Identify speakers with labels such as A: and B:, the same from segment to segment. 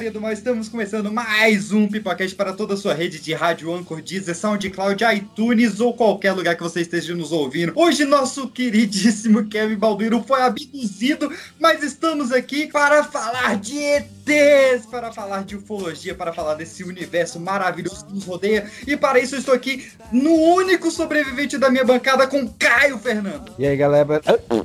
A: Galerinha do estamos começando mais um Pipocast para toda a sua rede de rádio Anchor, Deezer, SoundCloud, iTunes ou qualquer lugar que você esteja nos ouvindo. Hoje nosso queridíssimo Kevin Balduino foi abduzido, mas estamos aqui para falar de Para falar de ufologia, para falar desse universo maravilhoso que nos rodeia. E para isso eu estou aqui no único sobrevivente da minha bancada com Caio Fernando.
B: E aí, galera?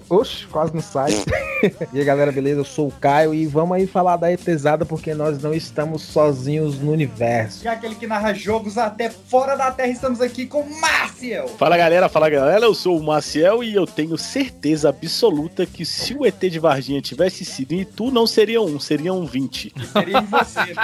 B: Oxe, quase não sai. e aí, galera, beleza? Eu sou o Caio e vamos aí falar da ETzada porque nós não estamos sozinhos no universo.
A: Já aquele que narra jogos até fora da Terra, estamos aqui com Marciel.
C: Fala galera, fala galera, eu sou o Maciel e eu tenho certeza absoluta que se o ET de Varginha tivesse sido em Itu, não seria um, seriam 20.
A: Seria em você.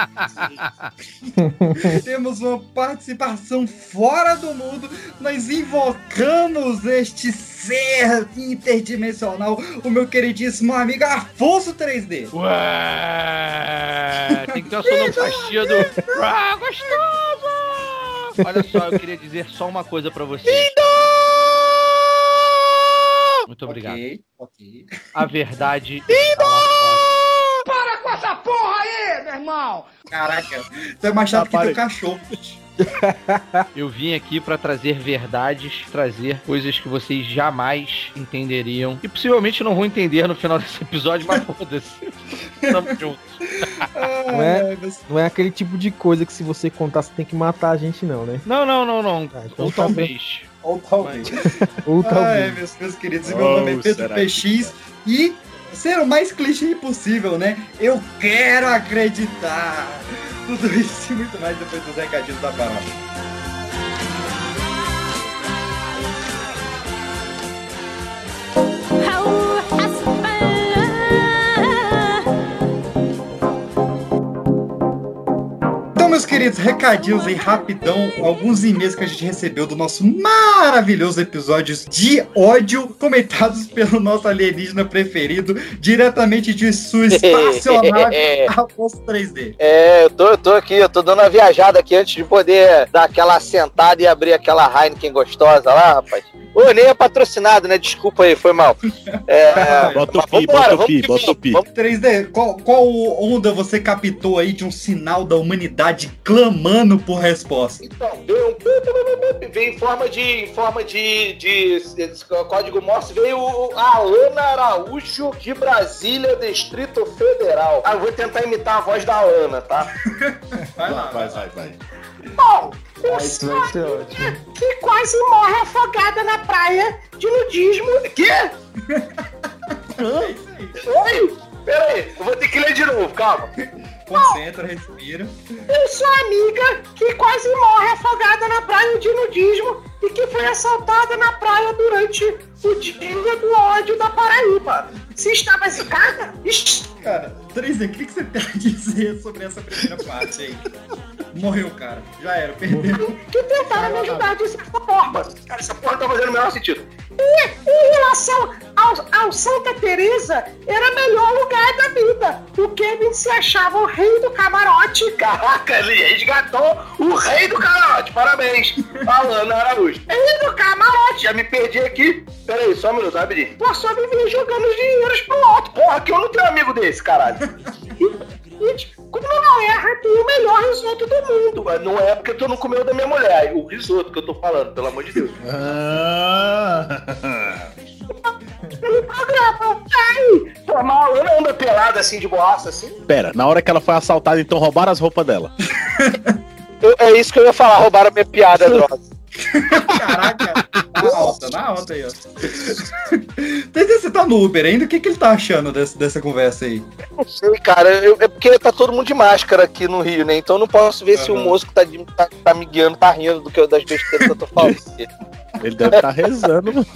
A: Temos uma participação fora do mundo. Nós invocamos este ser interdimensional, o meu queridíssimo amigo Afonso 3D.
D: Ué, tem que ter uma sonoplastia do. Ah, gostoso! Olha só, eu queria dizer só uma coisa pra você. Muito obrigado.
A: Ok, ok.
D: A verdade. está lá fora.
A: Caraca, tu é mais chato
C: Tá,
A: que teu cachorro.
D: Eu vim aqui pra trazer verdades, trazer coisas que vocês jamais entenderiam. E possivelmente não vão entender no final desse episódio, mas foda-se. Tamo junto.
B: Não é?
A: Meu-
B: Não é aquele tipo de coisa que se você contar você tem que matar a gente, não, né?
D: Não, não, não, não.
B: Ah, então
D: Ou
B: tá
D: talvez.
A: Ou talvez.
B: Ou talvez.
A: meus, meus queridos, e
C: Oh,
A: meu nome é Pedro PX e ser o mais clichê possível, né? Eu quero acreditar. Tudo isso e muito mais depois dos recadinhos da palavra. Queridos, recadinhos aí rapidão, alguns e-mails que a gente recebeu do nosso maravilhoso episódios de ódio, comentados pelo nosso alienígena preferido, diretamente de sua espaçonave Afonso 3D.
E: É, eu tô, eu tô aqui, eu tô dando uma viajada aqui antes de poder dar aquela sentada e abrir aquela Heineken gostosa lá, rapaz. Ô, nem é patrocinado, né? Desculpa aí, foi mal. É,
C: Bota o pi, bota o
E: vamos
C: pi, bota o
E: vamos.
C: pi.
E: Vamos-
A: 3D, qual, qual onda você captou aí de um sinal da humanidade clamando por resposta?
E: Então, veio um... Veio em forma de... Em forma de... de, de código Morse, veio o Alana Araújo de Brasília, Distrito Federal. Ah, eu vou tentar imitar a voz da Alana, tá?
A: Vai lá,
C: Vai, vai, vai.
B: Isso vai ser ótimo.
E: que quase morre afogada na praia de nudismo. Quê?
A: Isso.
E: Oi? Pera aí, eu vou ter que ler de novo, calma.
A: Concentra, respira.
E: Eu sou amiga que quase morre afogada na praia de nudismo e que foi assaltada na praia durante o dia do ódio da Paraíba. Se estava zicada?
A: Cara, 3D, o que, que você tem a dizer sobre essa primeira parte aí? Morreu, cara. Já era, perdeu.
E: que tentaram me ajudar de certa forma. Cara, essa porra tá fazendo o menor sentido. E em relação ao, ao Santa Teresa, era o melhor lugar da vida. O Kevin se achava o rei do camarote. Caraca, ele resgatou o rei do camarote. Parabéns, Alana Araújo. Rei do camarote. Já me perdi aqui. Pera aí, só um minuto, rapidinho. Pô, só vivia jogando os dinheiros pro alto. Porra, que eu não tenho amigo desse, caralho. E, como não erra, tem o melhor risoto do mundo. Mas Não é porque tu não comeu da minha mulher. O risoto que eu tô falando, pelo amor de Deus. Pelo programa. Ai, pô, mas a Alana anda pelada assim, de boaça, assim.
C: Pera, na hora que ela foi assaltada, então roubaram as roupas dela.
E: Eu- é isso que eu ia falar, roubaram minha piada, droga.
A: Caraca, na alta, na alta aí, ó. Você tá no Uber ainda, o que, que ele tá achando dessa, dessa conversa aí?
D: Não sei, cara. Eu- é porque tá todo mundo de máscara aqui no Rio, né? Então eu não posso ver se o moço que tá, de- tá, tá me guiando tá rindo do que eu, das besteiras que eu tô falando.
C: Ele deve estar rezando, mano.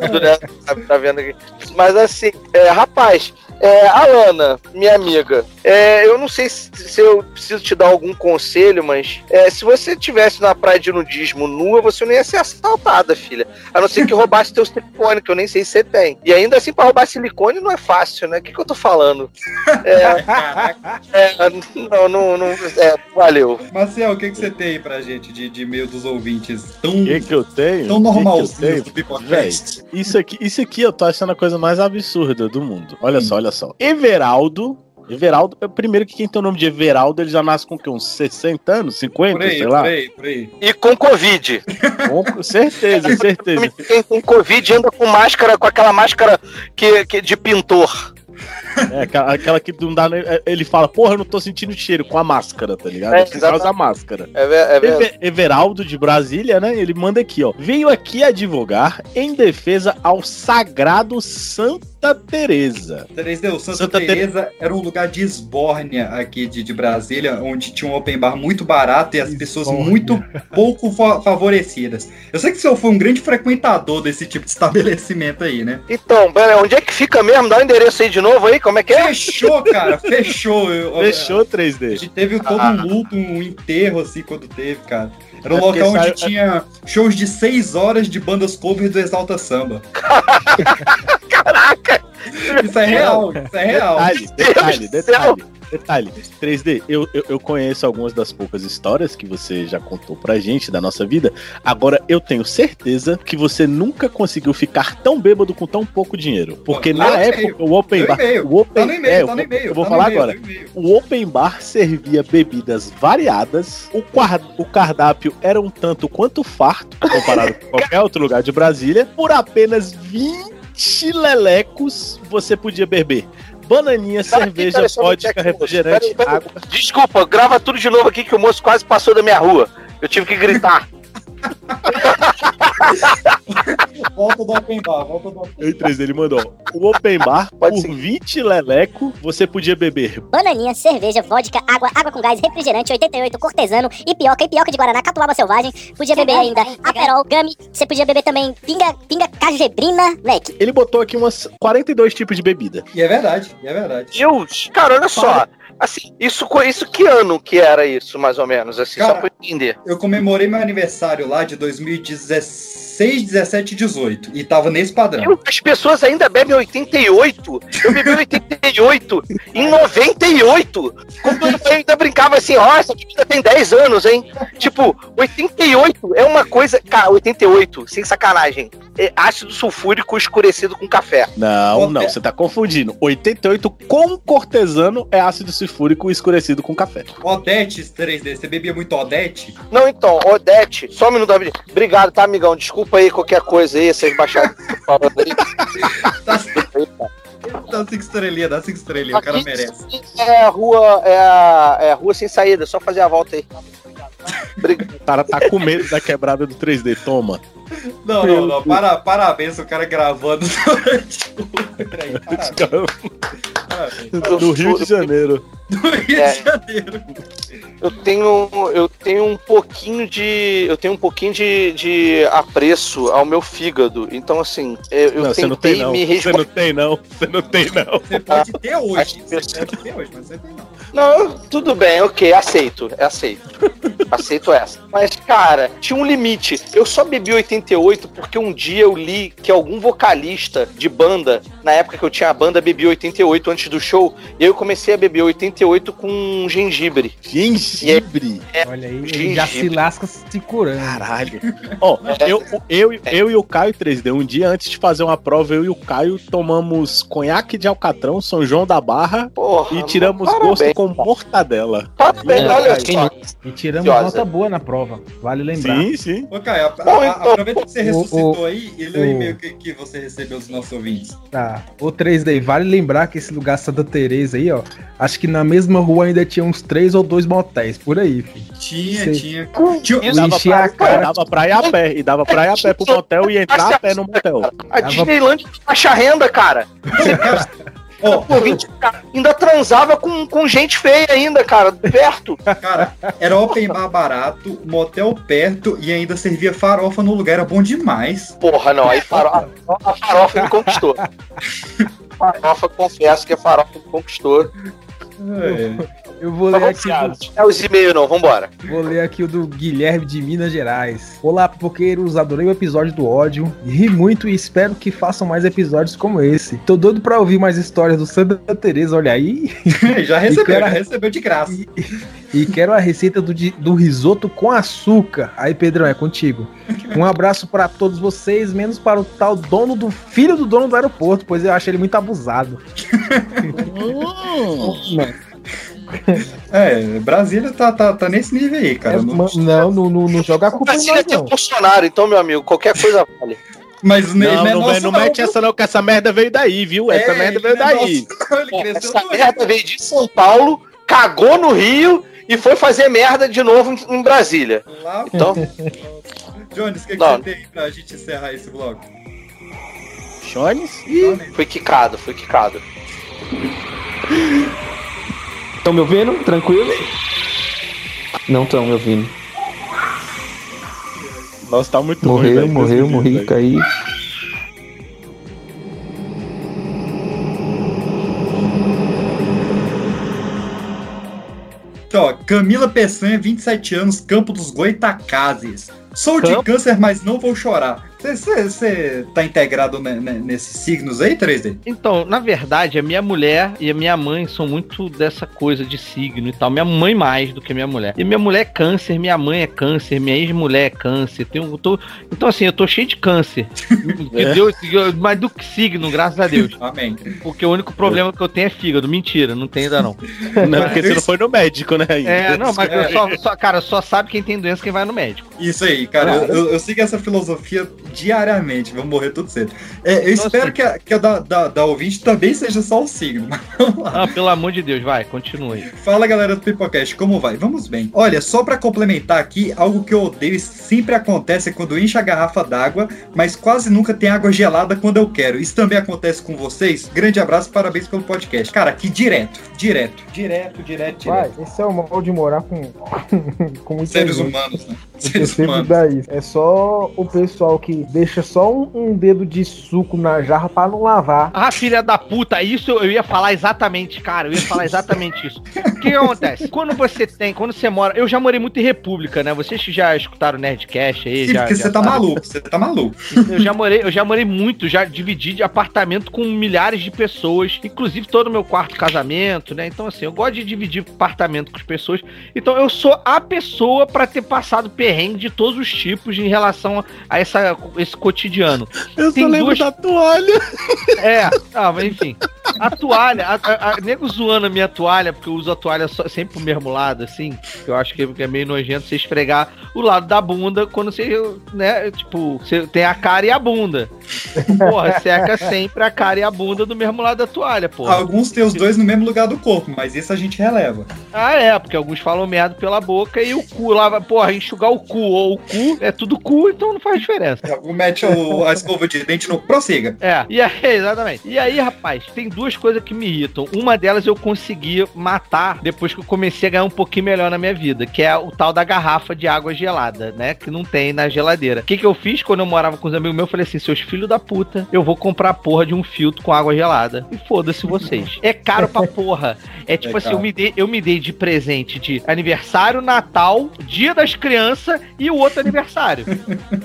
D: Tudo, né? Tá, tá vendo aqui. Mas assim, é, rapaz, é, Alana, minha amiga, é, eu não sei se, se eu preciso te dar algum conselho, mas é, se você tivesse na praia de nudismo nua, você não ia ser assaltada, filha. A não ser que roubasse teu silicone, que eu nem sei se você tem. E ainda assim, pra roubar silicone não é fácil, né? O que, que eu tô falando? É, é, não, não, não. É, valeu.
A: Marcel, o que, que você tem aí pra gente de, de e-mail dos ouvintes tão,
C: O que, que eu tenho?
A: tão
C: O que que eu
A: normalzinhos
C: tenho?
A: do Pipocast?
C: Isso aqui, isso aqui eu tô achando a coisa mais absurda do mundo. Olha só, olha só. Everaldo. Everaldo, é, primeiro que quem tem o nome de Everaldo, ele já nasce com o quê? Uns 60 anos? 50,
A: Por aí,
C: sei
A: por
C: lá?
A: aí, por aí.
D: E com Covid.
C: Com certeza, certeza.
D: Quem tem Covid anda com máscara, com aquela máscara que, que de pintor.
C: É, aquela, aquela que não dá é, Ele fala, porra, eu não tô sentindo cheiro com a máscara, tá ligado?
D: É,
C: É, por causa da máscara.
D: É, é verdade.
C: Eve- Everaldo de Brasília, né? Ele manda aqui, ó. Veio aqui advogar em defesa ao Sagrado Santa Teresa.
A: 3D, o Santa,
C: Santa
A: Teresa era um lugar de esbórnia aqui de, de Brasília, onde tinha um open bar muito barato e as pessoas
B: Esbórnia.
A: muito pouco fa- favorecidas. Eu sei que o senhor foi um grande frequentador desse tipo de estabelecimento aí, né?
D: Então, pera, onde é que fica mesmo? Dá o endereço aí de novo aí, como é que é?
A: Fechou, cara, fechou. Eu-
C: Fechou
A: A
C: 3D.
A: gente teve todo um luto, um enterro, assim, quando teve, cara. Era um
C: É
A: local onde
C: saiu-
A: tinha shows de seis horas de bandas cover do Exalta Samba.
D: Caraca!
A: Isso é real, isso é real.
C: Detalhe, detalhe, detalhe. Detalhe, 3D, eu, eu, eu conheço algumas das poucas histórias que você já contou pra gente da nossa vida. Agora, eu tenho certeza que você nunca conseguiu ficar tão bêbado com tão pouco dinheiro. Porque
A: Pô,
C: na
A: no
C: época, o Open
A: Tá
C: Bar. O Open,
A: tá no e-mail,
C: é, eu
A: tá no
C: vou-
A: e-mail.
C: eu vou
A: tá
C: falar agora.
A: tá.
C: O Open Bar servia bebidas variadas, o, o cardápio era um tanto quanto farto, comparado com qualquer outro lugar de Brasília. Por apenas 20 lelecos você podia beber. Bananinha,
D: Cara,
C: cerveja, vodka, refrigerante,
D: Peraí, peraí.
C: água.
D: Desculpa, grava tudo de novo aqui que o moço quase passou da minha rua. Eu tive que gritar.
A: Volta do open bar, volta do open
C: Em 3 ele mandou. O Open Bar,
D: Pode
C: por
D: seguir.
C: 20 leleco, você podia beber
F: Bananinha, cerveja, vodka, água, água com gás, refrigerante, 88, cortesano, ipioca, ipioca de Guaraná, catuaba selvagem. Podia beber ainda aperol, gummy. Você podia beber também pinga, pinga cajebrina, leque.
C: Ele botou aqui umas 42 tipos de bebida.
A: E é verdade, e é verdade.
D: Deus! Cara, olha só. Assim, isso, isso que ano que era isso, mais ou menos? Assim, só
A: Cara,
D: pra eu entender.
A: Eu comemorei meu aniversário lá de 2016, 17 e 18. E tava nesse padrão.
D: Eu- as pessoas ainda bebem 88. Eu bebi 88 em 98. Quando eu ainda brincava assim, ó, essa bebida tem 10 anos, hein? Tipo, 88 é uma coisa. Cara, 88, sem sacanagem. É ácido sulfúrico escurecido com café.
C: Não,
A: Qual
C: não, você tá confundindo. 88 com cortesano é ácido sulfúrico escurecido com café.
A: Odete 3D, você bebia muito Odete?
D: Não, então, Odete, só um minuto, David. Obrigado, tá, amigão? Desculpa aí qualquer coisa aí, vocês baixaram falando aí.
A: Tá, dá cinco estrelinhas, dá cinco estrelinhas, o cara merece.
D: É a rua, é a, é a rua sem saída, só fazer a volta aí. Obrigado.
C: O cara tá com medo da quebrada do 3D, toma.
A: Não, não, não. Para, parabéns, o cara gravando durante o. Peraí, parabéns. parabéns.
C: Do Rio de Janeiro.
A: Do Rio
D: É.
A: de Janeiro.
D: Eu tenho, eu tenho um pouquinho de, eu tenho um pouquinho de, de apreço ao meu fígado. Então assim, eu, eu
C: não, você
D: tentei
C: não tem não.
D: me
C: Você
D: resguardar.
C: não tem não. Você não tem não.
A: Você pode ter hoje. Você pode ter hoje, mas você tem não.
D: Não, tudo bem, ok, aceito, aceito. aceito essa. Mas, cara, tinha um limite. Eu só bebi 88 porque um dia eu li que algum vocalista de banda, na época que eu tinha a banda, bebia 88 antes do show. E aí eu comecei a beber 88 com gengibre.
C: Gengibre.
B: Olha aí, ele já se lasca se curando.
C: Caralho. Ó, eu, eu, eu e o Caio 3D, um dia antes de fazer uma prova, eu e o Caio tomamos conhaque de alcatrão, São João da Barra,
D: Porra,
C: e tiramos
D: parabéns.
C: gosto com com mortadela.
G: Parabéns,
D: É,
G: olha só.
B: E tiramos
G: Deliciosa.
B: nota boa na prova. Vale lembrar.
C: Sim, sim.
A: Ô, Caio,
G: então-
A: aproveita que você
B: o-
A: ressuscitou
B: o-
A: aí e lê o e-mail que, que você recebeu dos nossos ouvintes.
B: Tá. O 3D, vale lembrar que esse lugar Santa Teresa aí, ó. Acho que na mesma rua ainda tinha uns três ou dois motéis, por aí, filho.
A: Tinha, tinha. tinha
C: E dava,
B: enchi a
C: pra,
B: cara.
C: dava pra ir a pé. E dava pra ir a pé pro motel e entrar a pé no motel.
G: A Disneyland baixa renda, cara.
A: Ó,
G: Pô, 20 cara, ainda transava com, com gente feia ainda, cara, perto.
A: cara, era open bar barato, motel perto e ainda servia farofa no lugar, era bom demais.
G: Porra, não, aí farofa, a farofa me conquistou. Farofa, confesso que a farofa me conquistou.
A: É.
B: Eu vou
G: Mas
B: ler aqui. do-
G: É os e-mails não, vambora.
B: Vou ler aqui o do Guilherme de Minas Gerais. Olá, pipoqueiros. Adorei o episódio do ódio. Ri muito e espero que façam mais episódios como esse. Tô doido pra ouvir mais histórias do Santa Teresa, olha aí.
A: já recebeu,
B: cara-
A: já recebeu de graça.
B: E quero a receita do, do risoto com açúcar. Aí, Pedrão, é contigo. Um abraço pra todos vocês, menos para o tal dono do filho do dono do aeroporto, pois eu acho ele muito abusado.
A: É, Brasília tá, tá, tá nesse nível aí, cara.
B: É,
A: Não-
B: não, não, não, não joga a culpa
G: Brasília
B: nós,
G: tem o
B: não.
G: Bolsonaro, então, meu amigo, qualquer coisa vale.
A: Mas nem
C: Não,
A: é
C: não,
A: nosso,
C: não mete essa não, que essa merda veio daí, viu? Essa
A: É,
C: merda
A: ele
C: veio
A: não é
C: daí.
A: não, ele cresceu
G: Essa merda veio de São Paulo, cagou no Rio e foi fazer merda de novo em, em Brasília.
A: Lá,
G: Então,
A: Jones, o que, que
G: Não.
A: você tem aí pra gente encerrar esse bloco?
C: Jones?
G: foi quicado, foi quicado.
H: Estão me ouvindo? Tranquilo? Não estão me ouvindo.
C: Nossa, tá muito ruim,
H: Morreu,
C: velho,
H: morreu,
C: me
H: morri, caí.
A: Então, ó, Camila Peçanha, 27 anos, Campo dos Goitacazes. Sou de
D: Campo?
A: câncer, mas não vou chorar. Você tá integrado ne- ne- nesses signos aí, 3D?
D: Então, na verdade, a minha mulher e a minha mãe são muito dessa coisa de signo e tal. Minha mãe mais do que a minha mulher. E minha mulher é câncer, minha mãe é câncer, minha ex-mulher é câncer. Tenho, tô, então, assim, eu tô cheio de câncer.
C: É.
D: Deus, mas do que signo, graças a Deus.
A: Amém.
D: Porque o único problema que eu tenho é fígado. Mentira, não tem ainda não.
C: Não, porque você não foi no médico, né? ainda.
D: É, não, mas eu só, só- cara, só sabe quem tem doença quem vai no médico.
A: Isso aí, cara. Eu, eu- eu sigo essa filosofia diariamente. Vamos morrer tudo cedo. É, eu
D: Nossa.
A: espero que a, que a da, da, da ouvinte também seja só o signo. Mas vamos lá.
D: Ah, pelo amor de Deus, vai, continue.
A: Fala galera do Pipocast, como vai? Vamos bem. Olha, só pra complementar aqui, algo que eu odeio e sempre acontece é quando enche a garrafa d'água, mas quase nunca tem água gelada quando eu quero. Isso também acontece com vocês? Grande abraço, parabéns pelo podcast. Cara, aqui direto, direto, direto, direto,
B: Vai,
A: direto.
B: esse é o mal de morar com, com
A: Seres
B: gente.
A: humanos, né?
B: Eu
A: Seres
B: sempre
A: humanos.
B: dá isso. É só o pessoal que deixa só um, um dedo de suco na jarra pra não lavar.
D: Ah, filha da puta, isso eu ia falar exatamente, cara. Eu ia falar exatamente isso. O que acontece? Quando você tem, quando você mora. Eu já morei muito em República, né? Vocês que já escutaram o Nerdcast aí.
A: Sim,
D: já,
A: porque
D: já
A: você tá
D: sabem.
A: maluco, você tá maluco.
D: Eu já morei, eu já morei muito, já dividi de apartamento com milhares de pessoas, inclusive todo o meu quarto casamento, né? Então assim, eu gosto de dividir apartamento com as pessoas. Então eu sou a pessoa pra ter passado perrengue de todos os tipos em relação a essa, esse cotidiano.
C: Eu só
D: Tem
C: lembro
D: duas-
C: da toalha.
D: É, ah, mas enfim. A toalha, a, a, a- nego zoando a minha toalha, porque eu uso a toalha só- sempre pro mesmo lado, assim. que Eu acho que é meio nojento você esfregar o lado da bunda quando você, né, tipo, você tem a cara e a bunda. Porra, seca sempre a cara e a bunda do mesmo lado da toalha, porra.
A: Alguns têm os dois no mesmo lugar do corpo, mas isso a gente releva.
D: Ah, é, porque alguns falam merda pela boca e o cu lá, vai, porra, enxugar o cu ou o cu é tudo cu, então não faz diferença.
A: Mete o- a escova de dente no. Prossiga.
D: É, e aí, exatamente. E aí, rapaz, tem duas coisas que me irritam. Uma delas eu consegui matar depois que eu comecei a ganhar um pouquinho melhor na minha vida, que é o tal da garrafa de água gelada, né? Que não tem na geladeira. O que, que eu fiz quando eu morava com os amigos meus? Eu falei assim: seus filhos da puta, eu vou comprar a porra de um filtro com água gelada. E foda-se vocês. É caro pra porra. É tipo
A: É
D: assim, eu me, dei, eu me dei de presente de aniversário, Natal, Dia das Crianças e o outro aniversário.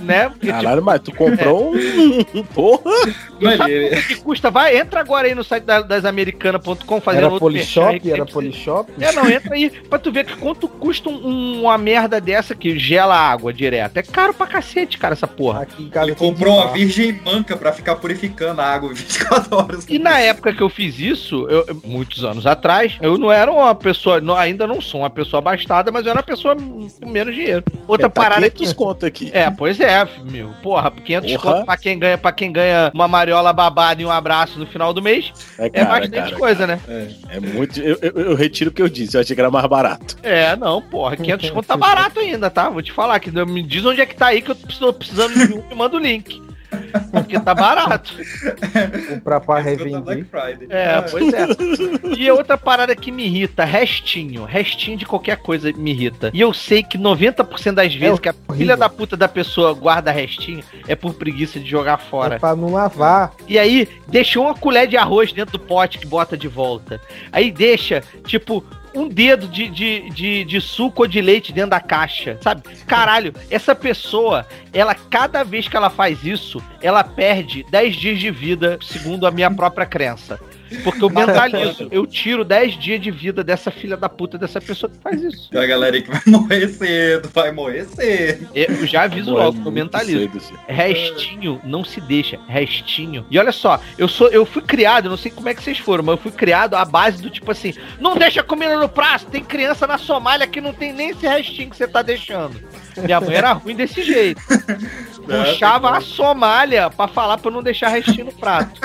D: né? Porque, tipo,
C: Caralho, mas tu comprou um. Porra!
A: Não,
D: Sabe
A: ele-
D: quanto que custa? Vai, entra agora aí no site da- das americanas.com fazendo
B: Era
D: outro
B: Polishop?
D: aí
B: Era Polishop?
D: É, não, entra aí pra tu ver que quanto custa um- uma merda dessa que gela a água direto. É caro pra cacete, cara, essa porra.
B: Aqui
A: Ele comprou uma virgem manca pra ficar purificando a água 24 horas.
D: E na época que eu fiz isso, eu- muitos anos atrás, eu não era uma pessoa, não- ainda não sou uma pessoa abastada, mas eu era uma pessoa com menos dinheiro. Outra
C: É, tá
D: parada
C: 500 conto aqui.
D: É, pois é, meu. Porra, 500
C: Porra.
D: conto pra quem ganha, para quem ganha uma mariola babada e um abraço no final do mês,
C: É,
D: é
C: cara,
D: bastante
C: cara,
D: coisa, né?
C: É muito. Eu, eu, eu retiro o que eu disse, eu achei que era mais barato.
D: É, não, porra, 500 conto tá barato ainda, tá? Vou te falar que me diz onde é que tá aí que eu tô precisando de um, me manda o link. Porque tá barato.
B: comprar pra
A: Escuta
B: revender.
A: Friday.
D: É, pois é. E outra parada que me irrita, restinho. Restinho de qualquer coisa me irrita. E eu sei que 90% das vezes que a filha da puta da pessoa guarda restinho é por preguiça de jogar fora.
B: É pra não lavar.
D: E aí, deixou uma colher de arroz dentro do pote que bota de volta. Aí deixa, tipo, um dedo de, de, de, de suco ou de leite dentro da caixa, sabe? Caralho, essa pessoa, ela, cada vez que ela faz isso, ela perde 10 dias de vida, segundo a minha própria crença. Porque eu mentalizo, eu tiro 10 dias de vida dessa filha da puta, dessa pessoa que faz isso.
A: A galera aí que vai morrer cedo, vai morrer cedo.
D: Eu já aviso
C: Morre
D: logo, eu mentalizo.
C: cedo.
D: Restinho não se deixa, restinho. E olha só, eu sou, eu fui criado, não sei como é que vocês foram, mas eu fui criado à base do tipo assim, não deixa comida no prato, tem criança na Somália que não tem nem esse restinho que você tá deixando. Minha mãe era ruim desse jeito. Puxava a Somália pra falar pra eu não deixar restinho no prato.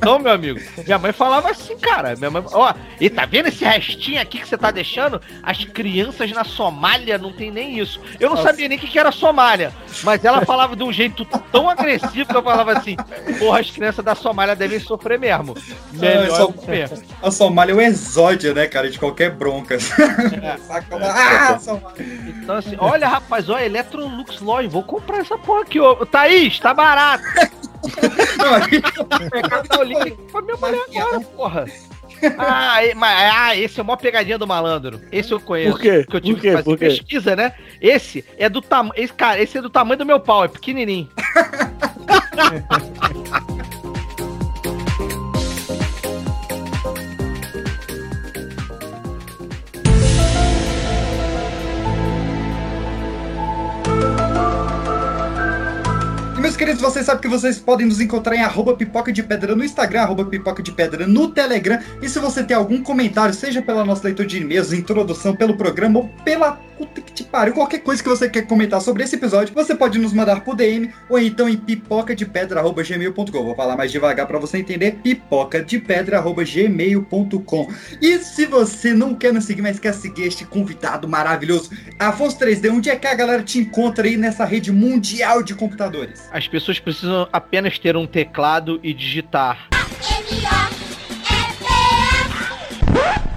D: Então, meu amigo, minha mãe falava assim, cara. Minha mãe, ó, e tá vendo esse restinho aqui que você tá deixando? As crianças na Somália não tem nem isso. Eu não sabia nem o que, que era Somália, mas ela falava de um jeito tão agressivo que eu falava assim: porra, as crianças da Somália devem sofrer mesmo. Melhor
A: Ah,
D: comer.
A: A Somália é o exódio, né, cara, de qualquer bronca. Saca? Ah, Somália.
D: Então, assim, olha, rapaz, ó, Electrolux Lodge, vou comprar essa porra aqui, ô. Thaís, tá barato.
A: Não,
D: pegar o link pra minha mulher agora, porra. Ah, e- mas, ah, esse é uma pegadinha do malandro. Esse eu conheço.
C: Por quê?
D: Que eu tive
C: Por quê?
D: que fazer
C: Por quê?
D: pesquisa, né? Esse é do tamanho. Esse, cara, esse é do tamanho do meu pau, é pequenininho.
A: queridos, vocês sabem que vocês podem nos encontrar em arroba pipoca de pedra no Instagram, arroba pipoca de pedra no Telegram. E se você tem algum comentário, seja pela nossa leitura de e-mails, introdução, pelo programa ou pela puta que te pariu, qualquer coisa que você quer comentar sobre esse episódio, você pode nos mandar por DM ou então em pipoca de pedra arroba gmail.com. Vou falar mais devagar para você entender, pipoca de pedra arroba gmail.com. E se você não quer nos seguir, mas quer seguir este convidado maravilhoso, Afonso 3D, onde é que a galera te encontra aí nessa rede mundial de computadores?
D: As pessoas precisam apenas ter um teclado e digitar.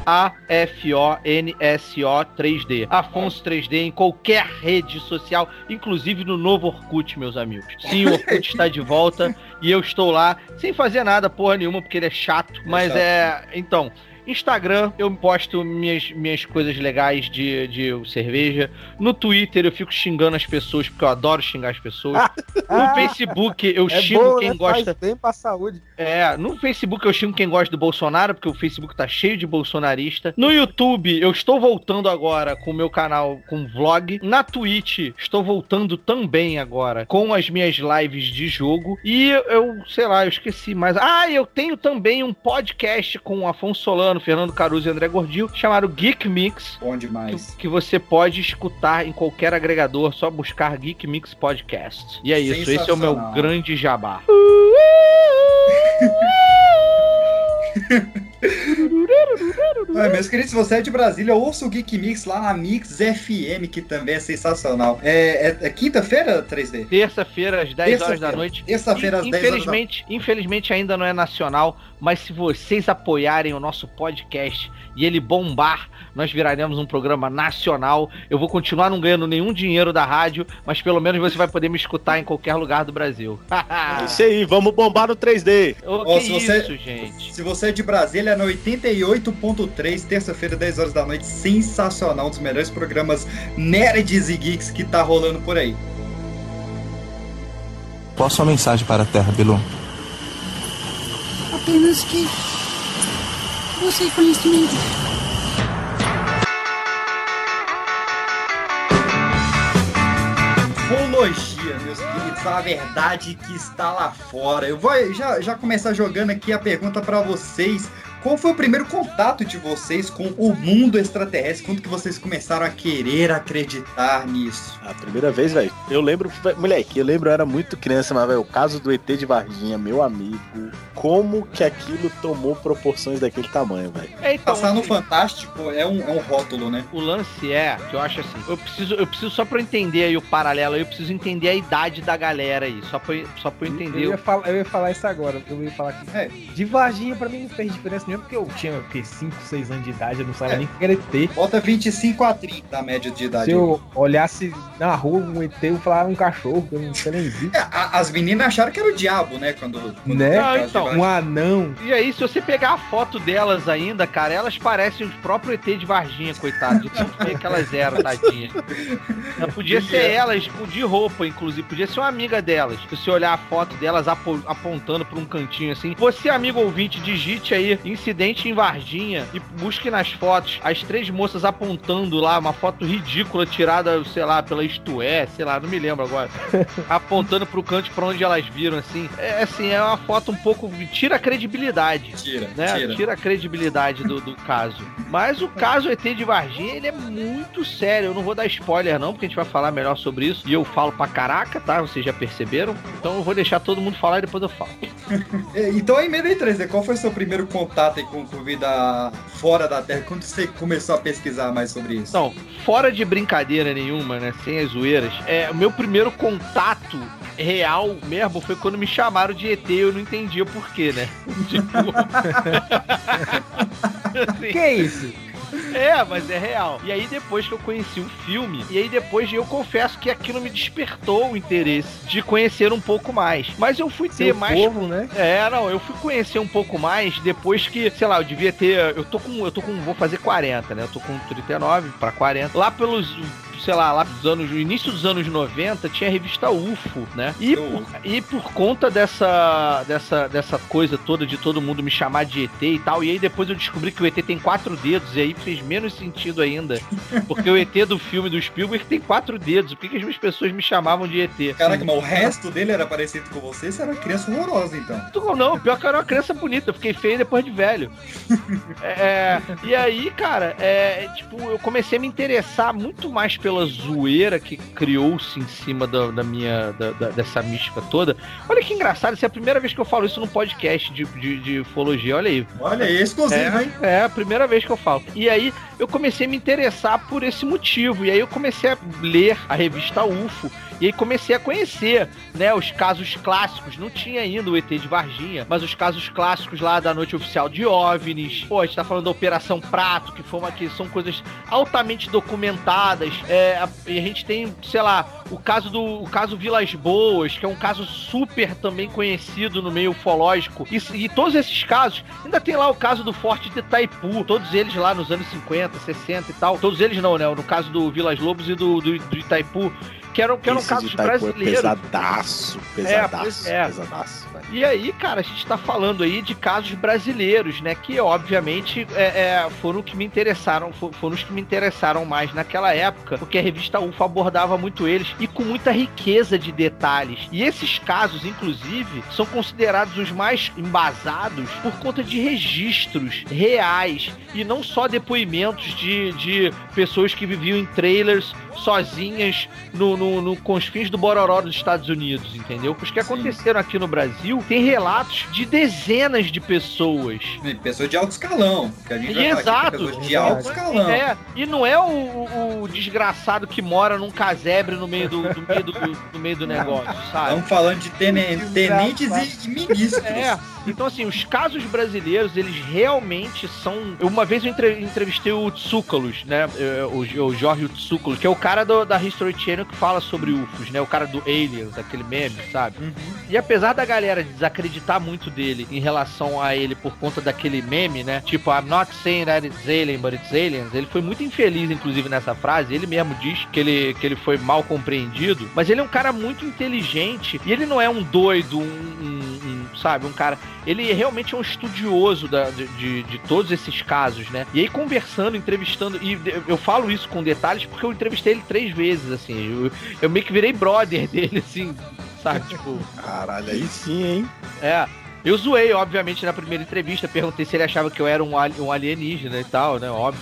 D: A-F-O-N-S-O 3D. Afonso 3D em qualquer rede social, inclusive no novo Orkut, meus amigos. Sim, o Orkut está de volta e eu estou lá sem fazer nada, porra nenhuma, porque ele é chato. Mas
A: chato.
D: é. Então. Instagram, eu posto minhas, minhas coisas legais de, de cerveja. No Twitter, eu fico xingando as pessoas, porque eu adoro xingar as pessoas. No Facebook, eu
B: É
D: xingo
B: bom,
D: quem
B: né?
D: gosta.
B: Faz bem pra saúde.
D: É, no Facebook eu xingo quem gosta do Bolsonaro, porque o Facebook tá cheio de bolsonarista. No YouTube, eu estou voltando agora com o meu canal com vlog. Na Twitch, estou voltando também agora com as minhas lives de jogo. E eu, sei lá, eu esqueci mais. Ah, eu tenho também um podcast com o Afonso Solano, Fernando Caruso e André Gordil, chamado Geek Mix.
A: Bom
D: Que,
A: demais.
D: que você pode escutar em qualquer agregador, só buscar Geek Mix Podcast. E é isso, esse é o meu grande jabá.
A: Ah, meus queridos, se você é de Brasília, ouça o Geek Mix lá na Mix FM, que também é sensacional. É, é- é quinta-feira, 3D?
D: Terça-feira, às 10 horas da noite.
A: Terça-feira, às
D: In-
A: 10 horas da
D: infelizmente, infelizmente ainda não é nacional, mas se vocês apoiarem o nosso podcast e ele bombar, nós viraremos um programa nacional. Eu vou continuar não ganhando nenhum dinheiro da rádio, mas pelo menos você vai poder me escutar em qualquer lugar do Brasil.
C: É isso aí, vamos bombar no 3D.
D: Ô,
A: Ó,
D: que
A: se você-
D: isso, gente.
A: Se você é de Brasília, é no 88.3, terça-feira, 10 horas da noite. Sensacional, um dos melhores programas nerds e geeks que tá rolando por aí.
I: Qual a sua mensagem para a Terra, Bilu?
J: Apenas que
I: Use conhecimento.
A: Ufologia, meus queridos, a verdade que está lá fora. Eu vou já, já começar jogando aqui a pergunta pra vocês. Qual foi o primeiro contato de vocês com o mundo extraterrestre? Quando que vocês começaram a querer acreditar nisso?
C: A primeira vez, velho. Eu lembro, vé- moleque, eu lembro, eu era muito criança, mas, velho, o caso do ET de Varginha, meu amigo, como que aquilo tomou proporções daquele tamanho, velho?
D: É, então,
A: Passar no
D: assim,
A: Fantástico é um, é um rótulo, né?
D: O lance é que eu acho assim, eu preciso, eu preciso só pra eu entender aí o paralelo, aí, eu preciso entender a idade da galera aí, só pra, eu- só pra eu entender.
B: Eu ia, falar, eu ia falar isso agora. Eu ia falar que.
A: É.
B: De Varginha, pra mim, não fez diferença nenhuma, porque eu tinha o quê? 5, 6 anos de idade, eu não sabia
A: É.
B: nem o que era ET.
A: Bota 25 a 30 a média de idade.
B: Se eu olhasse na rua um ET, eu falava um cachorro, que eu não sei nem vi.
A: É, as meninas acharam que era o diabo, né? Quando. quando
B: Né?
D: Ah, então.
B: Um anão.
D: E aí, se você pegar a foto delas ainda, cara, elas parecem os próprios ET de Varginha, coitado. De que elas eram, tadinha. Podia ser elas de roupa, inclusive. Podia ser uma amiga delas. Se você olhar a foto delas apo- apontando pra um cantinho assim. Você, amigo ouvinte, digite aí incidente em Varginha e busque nas fotos as três moças apontando lá, uma foto ridícula tirada, sei lá, pela Isto É, sei lá, não me lembro agora. apontando pro canto pra onde elas viram, assim. É assim, é uma foto um pouco. tira a credibilidade
A: Tira,
D: né?
A: tira.
D: a credibilidade do, do caso. Mas o caso ET de Varginha, ele é muito sério. Eu não vou dar spoiler, não, porque a gente vai falar melhor sobre isso. E eu falo pra caraca, tá? Vocês já perceberam? Então eu vou deixar todo mundo falar e depois eu falo.
A: É, Então, em meio 3D, qual foi o seu primeiro contato aí com, com vida fora da Terra? Quando você começou a pesquisar mais sobre isso?
D: Então, fora de brincadeira nenhuma, né? Sem as zoeiras, é, o meu primeiro contato real mesmo foi quando me chamaram de ET e eu não entendia por quê, né? Tipo. assim,
B: Que é isso?
D: É, mas é real. E aí depois que eu conheci o filme, e aí depois eu confesso que aquilo me despertou o interesse de conhecer um pouco mais. Mas eu fui ter
B: Seu
D: mais
B: povo, né?
D: é, não, eu fui conhecer um pouco mais depois que, sei lá, eu devia ter, eu tô com, eu tô com, vou fazer 40, né? Eu tô com 39 pra 40. Lá pelos sei lá, lá dos anos, no início dos anos 90, tinha a revista UFO, né? E, por, e por conta dessa, dessa, dessa coisa toda de todo mundo me chamar de ET e tal, e aí depois eu descobri que o ET tem quatro dedos, e aí fez menos sentido ainda. Porque o ET do filme do Spielberg tem quatro dedos. Por que, que as minhas pessoas me chamavam de ET?
A: Caraca, mas o resto dele era parecido com você? Você era uma criança horrorosa, então.
D: Não, não, pior que eu era uma criança bonita, eu fiquei feio depois de velho. É, e aí, cara, é, tipo, eu comecei a me interessar muito mais pela zoeira que criou-se em cima da, da minha, da- da- dessa mística toda. Olha que engraçado, essa é a primeira vez que eu falo isso num podcast de, de, de ufologia, olha aí.
A: Olha aí, exclusivo, hein?
D: É, é a primeira vez que eu falo. E aí eu comecei a me interessar por esse motivo. E aí eu comecei a ler a revista UFO. E aí comecei a conhecer, né, os casos clássicos. Não tinha ainda o ET de Varginha, mas os casos clássicos lá da noite oficial de OVNIs. Pô, a gente tá falando da Operação Prato, que foi uma que são coisas altamente documentadas. É, a- e a gente tem, sei lá, o caso do o caso Vilas Boas, que é um caso super também conhecido no meio ufológico. E, e todos esses casos, ainda tem lá o caso do Forte de Itaipu, todos eles lá nos anos 50, 60 e tal. Todos eles não, né? No caso do Vilas Lobos e do, do, do Itaipu, que eram, que eram
C: Esse
D: casos
C: de Itaipu é
D: brasileiros.
C: pesadaço, pesadaço,
D: pois é.
C: pesadaço. velho.
D: E aí, cara, a gente tá falando aí de casos brasileiros, né? Que obviamente é, é, foram que me interessaram, fo- foram os que me interessaram mais naquela época, porque a revista UFO abordava muito eles e com muita riqueza de detalhes. E esses casos, inclusive, são considerados os mais embasados por conta de registros reais e não só depoimentos de, de pessoas que viviam em trailers sozinhas no, no, no confins do Bororó dos Estados Unidos, entendeu? Os que aconteceram aqui no Brasil tem relatos de dezenas de pessoas.
A: E Pessoa de alto escalão. Que a gente
D: E
A: vai aqui,
D: exato.
A: pessoas de alto escalão.
D: É, e não é o, o- o desgraçado que mora num casebre no meio do, do meio, do, do meio do negócio, sabe?
A: Estamos falando de tene- tenentes e, e ministros.
D: É, então assim, os casos brasileiros, eles realmente são. Uma vez eu entre- entrevistei o Tsoukalos, né? é, O, o Jorge Tsoukalos, que é o cara do- da History Channel que fala sobre UFOs, né? O cara do Aliens, aquele meme, sabe?
A: Uhum.
D: E apesar da galera desacreditar muito dele em relação a ele por conta daquele meme, né? Tipo, I'm not saying that it's alien, but it's aliens. Ele foi muito infeliz, inclusive, nessa frase. Ele mesmo diz que ele, que ele foi mal compreendido. Mas ele é um cara muito inteligente. E ele não é um doido, um, um- um, sabe? Um cara. Ele realmente é um estudioso da- de, de, todos esses casos, né? E aí, conversando, entrevistando. E eu falo isso com detalhes porque eu entrevistei ele três vezes, assim. Eu, eu meio que virei brother dele, assim, sabe? Tipo.
C: Caralho, aí sim, hein?
D: É. Eu zoei, obviamente, na primeira entrevista, perguntei se ele achava que eu era um, um alienígena e tal, né? Óbvio.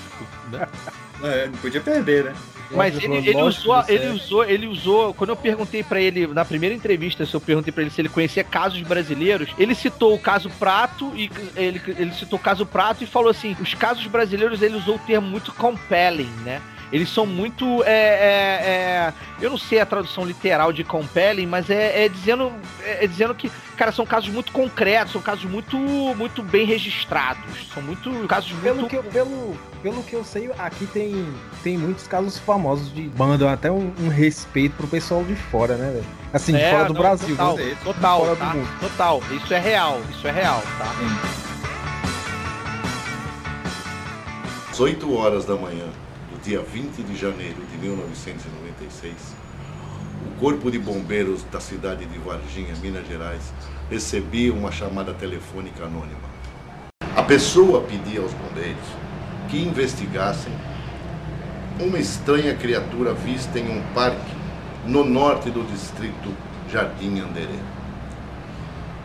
D: Né?
A: É, não podia perder, né?
D: Mas
B: Ele
D: ele,
B: falou,
D: ele
B: "Lógico
D: usou, ele
B: é."
D: usou, ele usou. Quando eu perguntei pra ele na primeira entrevista, se eu perguntei pra ele se ele conhecia casos brasileiros, ele citou o caso Prato e ele, ele citou o caso Prato e falou assim: os casos brasileiros ele usou o termo muito compelling, né? Eles são muito. É, é, é, eu não sei a tradução literal de compelling, mas é, é dizendo, é, é dizendo que, cara, são casos muito concretos, são casos muito, muito bem registrados. São muito casos
B: Pelo
D: muito.
B: que, eu, pelo, pelo que eu sei, aqui tem, tem muitos casos famosos de mandam até um, um respeito pro pessoal de fora, né, velho? Assim,
D: É,
B: fora do
D: não,
B: Brasil.
D: Total,
B: né?
D: total,
B: Fora
D: tá?
B: do mundo.
D: Total. Isso é real, isso é real, tá?
I: 18 horas da manhã dia 20 de janeiro de 1996, o Corpo de Bombeiros da cidade de Varginha, Minas Gerais, recebia uma chamada telefônica anônima. A pessoa pedia aos bombeiros que investigassem uma estranha criatura vista em um parque no norte do distrito Jardim Anderê.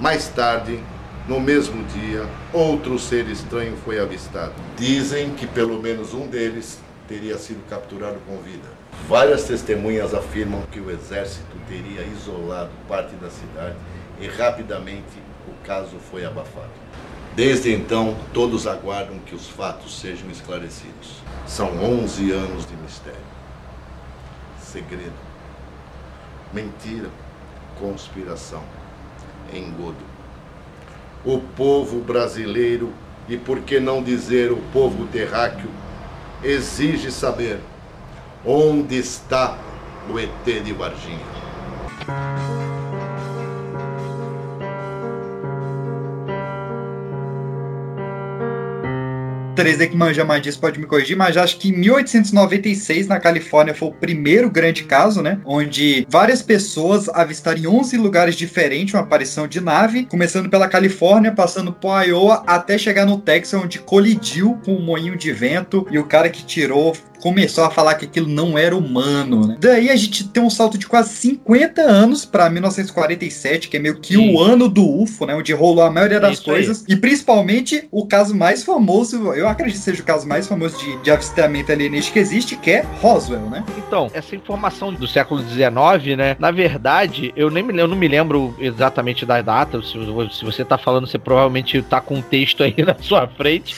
I: Mais tarde, no mesmo dia, outro ser estranho foi avistado. Dizem que pelo menos um deles teria sido capturado com vida. Várias testemunhas afirmam que o exército teria isolado parte da cidade e rapidamente o caso foi abafado. Desde então, todos aguardam que os fatos sejam esclarecidos. São 11 anos de mistério, segredo, mentira, conspiração, engodo. O povo brasileiro, e por que não dizer o povo terráqueo, exige saber onde está o ET de Varginha.
A: 3D que manja mais disso pode me corrigir, mas acho que em 1896, na Califórnia, foi o primeiro grande caso, né? Onde várias pessoas avistaram em 11 lugares diferentes uma aparição de nave, começando pela Califórnia, passando por Iowa, até chegar no Texas, onde colidiu com um moinho de vento e o cara que tirou começou a falar que aquilo não era humano, né? Daí a gente tem um salto de quase 50 anos para 1947, que é meio que
D: Sim.
A: o ano do UFO, né? Onde rolou a maioria das
D: Isso aí.
A: coisas. E principalmente o caso mais famoso, eu acredito que seja o caso mais famoso de, de avistamento alienígena que existe, que é Roswell, né?
D: Então, essa informação do século XIX, né? Na verdade, eu nem me, eu não me lembro exatamente da data. Se, se você tá falando, você provavelmente tá com um texto aí na sua frente.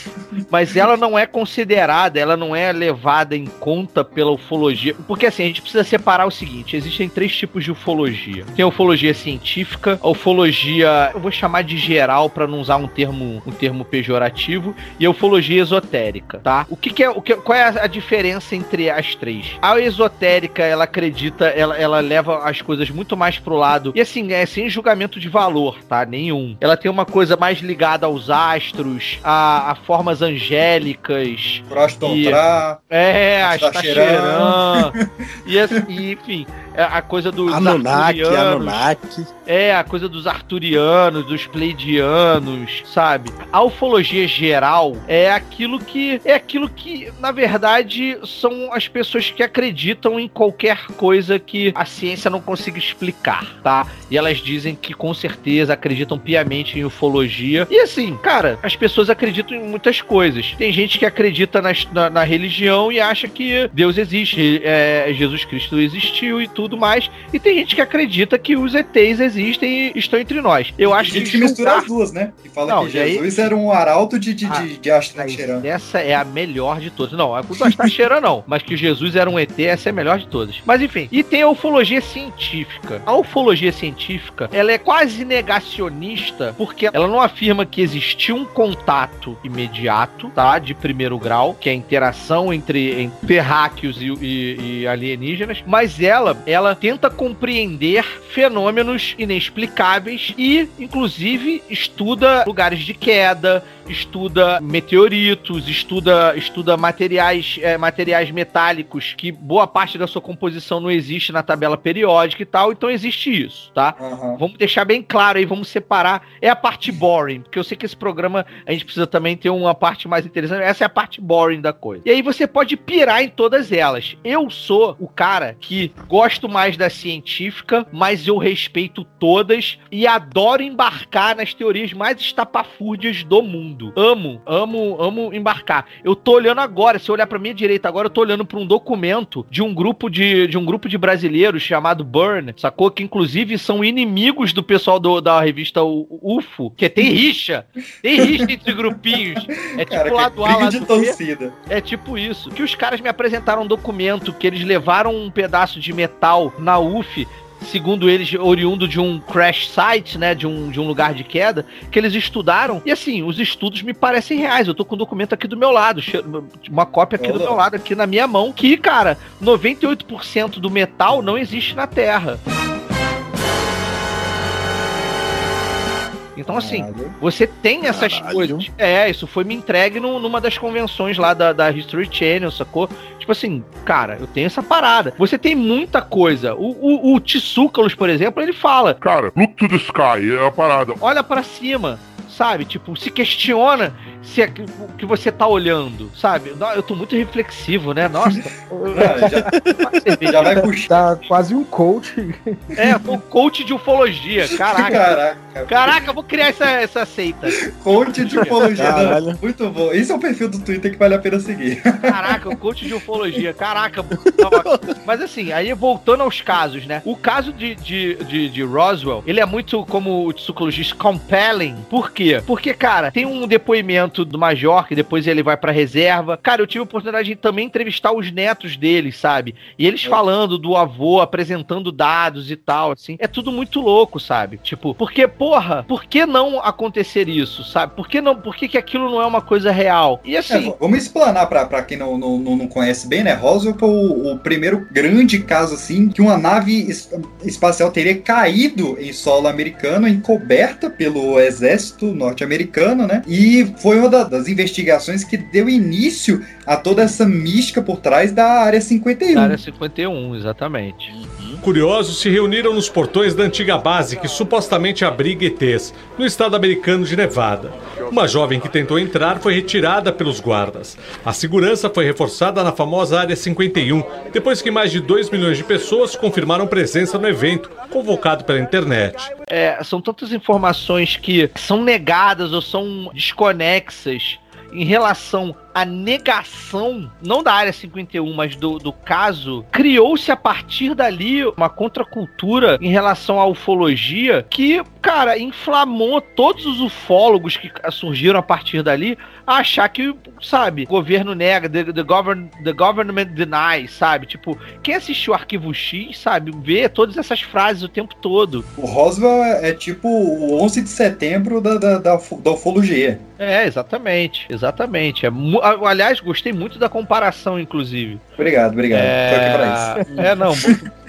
D: Mas ela não é considerada, ela não é levada em conta pela ufologia. Porque assim, a gente precisa separar o seguinte: existem três tipos de ufologia. Tem a ufologia científica, a ufologia, eu vou chamar de geral para não usar um termo, um termo pejorativo, e a ufologia esotérica, tá? O que, que é, o que, qual é a, a diferença entre as três? A esotérica, ela acredita, ela, ela leva as coisas muito mais pro lado, e assim, é sem julgamento de valor, tá? Nenhum. Ela tem uma coisa mais ligada aos astros, a, a formas angélicas,
A: Proston
D: E-
A: Tra,
D: é, a
A: Astaxerã.
D: Astaxerã. e, assim, e, enfim, a coisa dos
C: Anunnaki,
D: arturianos.
C: Anunnaki.
D: É, a coisa dos arturianos, dos pleidianos, sabe? A ufologia geral é aquilo que é aquilo que, na verdade, são as pessoas que acreditam em qualquer coisa que a ciência não consiga explicar, tá? E elas dizem que com certeza acreditam piamente em ufologia. E assim, cara, as pessoas acreditam em muitas coisas. Tem gente que acredita nas- na, na religião e acha que Deus existe, é, Jesus Cristo existiu e tudo mais. E tem gente que acredita que os ETs existem e estão entre nós. Eu acho
A: Tem gente
D: que
A: que mistura as duas, né? Que fala
D: Não,
A: que
D: e aí-
A: Jesus era um arauto de, de,
D: Ah,
A: de, de Astaxerã.
D: Essa é a melhor de todas. Não, a do Astaxerã não, mas que Jesus era um ET, essa é a melhor de todas. Mas enfim, e tem a ufologia científica. A ufologia científica, ela é quase negacionista, porque ela não afirma que existiu um contato imediato, tá? De primeiro grau, que é a interação entre, entre terráqueos e, e- e alienígenas, mas ela, ela tenta compreender fenômenos inexplicáveis e, inclusive, estuda lugares de queda, estuda meteoritos, estuda, estuda materiais, é, materiais metálicos que boa parte da sua composição não existe na tabela periódica e tal, então existe isso, tá?
A: Aham.
D: Vamos deixar bem claro aí, vamos separar. É a parte boring, porque eu sei que esse programa a gente precisa também ter uma parte mais interessante. Essa é a parte boring da coisa. E aí você pode pirar em todas elas. Eu sou o cara que gosto mais da científica, mas eu respeito todas e adoro embarcar nas teorias mais estapafúrdias do mundo. Amo, amo, amo embarcar. Eu tô olhando agora, se eu olhar pra minha direita agora, eu tô olhando pra um documento de um grupo de, de um grupo de brasileiros chamado Burn, sacou? Que inclusive são inimigos do pessoal do- da revista UFO, que tem rixa. Tem rixa entre grupinhos. É tipo
A: Cara,
D: A,
A: briga
D: lado
A: de
D: B.
A: torcida.
D: É tipo isso. Que os caras me apresentaram um documento que eles levaram um pedaço de metal na UF, segundo eles, oriundo de um crash site, né? De um, de um lugar de queda, que eles estudaram. E assim, os estudos me parecem reais. Eu tô com um documento aqui do meu lado, uma cópia aqui do
A: Olha.
D: meu lado, aqui na minha mão, que, cara, 98% do metal não existe na Terra. Então, assim,
A: Caralho.
D: você tem essas
C: Caralho.
D: coisas. É, isso foi me entregue num- numa das convenções lá da, da History Channel, sacou? Tipo assim, cara, eu tenho essa parada. Você tem muita coisa. O, o, o por exemplo, ele fala:
J: Cara, look to the sky, é a parada.
D: olha pra cima, sabe? Tipo, se questiona se é que- o que você tá olhando, sabe? Eu tô muito reflexivo, né? Nossa.
A: Ah, já, já vai puxar.
B: Tá quase um coach.
D: É, um coach de ufologia. Caraca.
A: Caraca.
D: Caraca, eu vou criar essa, essa seita.
A: Coach de ufologia.
C: Caralho.
A: Não, Muito bom. Esse é o perfil do Twitter que vale a pena seguir.
D: Caraca, o coach de ufologia. Caraca. Mas assim, aí voltando aos casos, né? O caso de, de, de, de Roswell, ele é muito, como o Tsoukalos diz, compelling. Por quê? Porque, cara, tem um depoimento do Major, que depois ele vai pra reserva. Cara, eu tive a oportunidade de também entrevistar os netos deles, sabe? E eles falando do avô, apresentando dados e tal, assim. É tudo muito louco, sabe? Tipo, porque, porra, por que não acontecer isso, sabe? Por que não, por que, que aquilo não é uma coisa real? E
A: É,
D: assim,
A: v- vamos explanar pra, pra quem não, não, não, conhece bem, né? Roswell foi o, o primeiro grande caso, assim, que uma nave es- espacial teria caído em solo americano, encoberta pelo exército norte-americano, né? E foi uma da- das investigações que deu início a toda essa mística por trás da Área 51.
D: área 51, exatamente.
K: Curiosos se reuniram nos portões da antiga base que supostamente abriga ETs, no estado americano de Nevada. Uma jovem que tentou entrar foi retirada pelos guardas. A segurança foi reforçada na famosa Área 51, depois que mais de 2 milhões de pessoas confirmaram presença no evento, convocado pela internet.
D: É, são tantas informações que são negadas ou são desconexas em relação à negação, não da área 51, mas do, do caso, criou-se a partir dali uma contracultura em relação à ufologia que, cara, inflamou todos os ufólogos que surgiram a partir dali a achar que, sabe, o governo nega, the, the, govern, the government denies, sabe? Tipo, quem assistiu Arquivo X, sabe, vê todas essas frases o tempo todo.
A: O Roswell é, é tipo o 11 de setembro da, da, da, da ufologia.
D: É, exatamente, exatamente. É, a- aliás, gostei muito da comparação, inclusive.
A: Obrigado, obrigado. Isso.
D: É, não,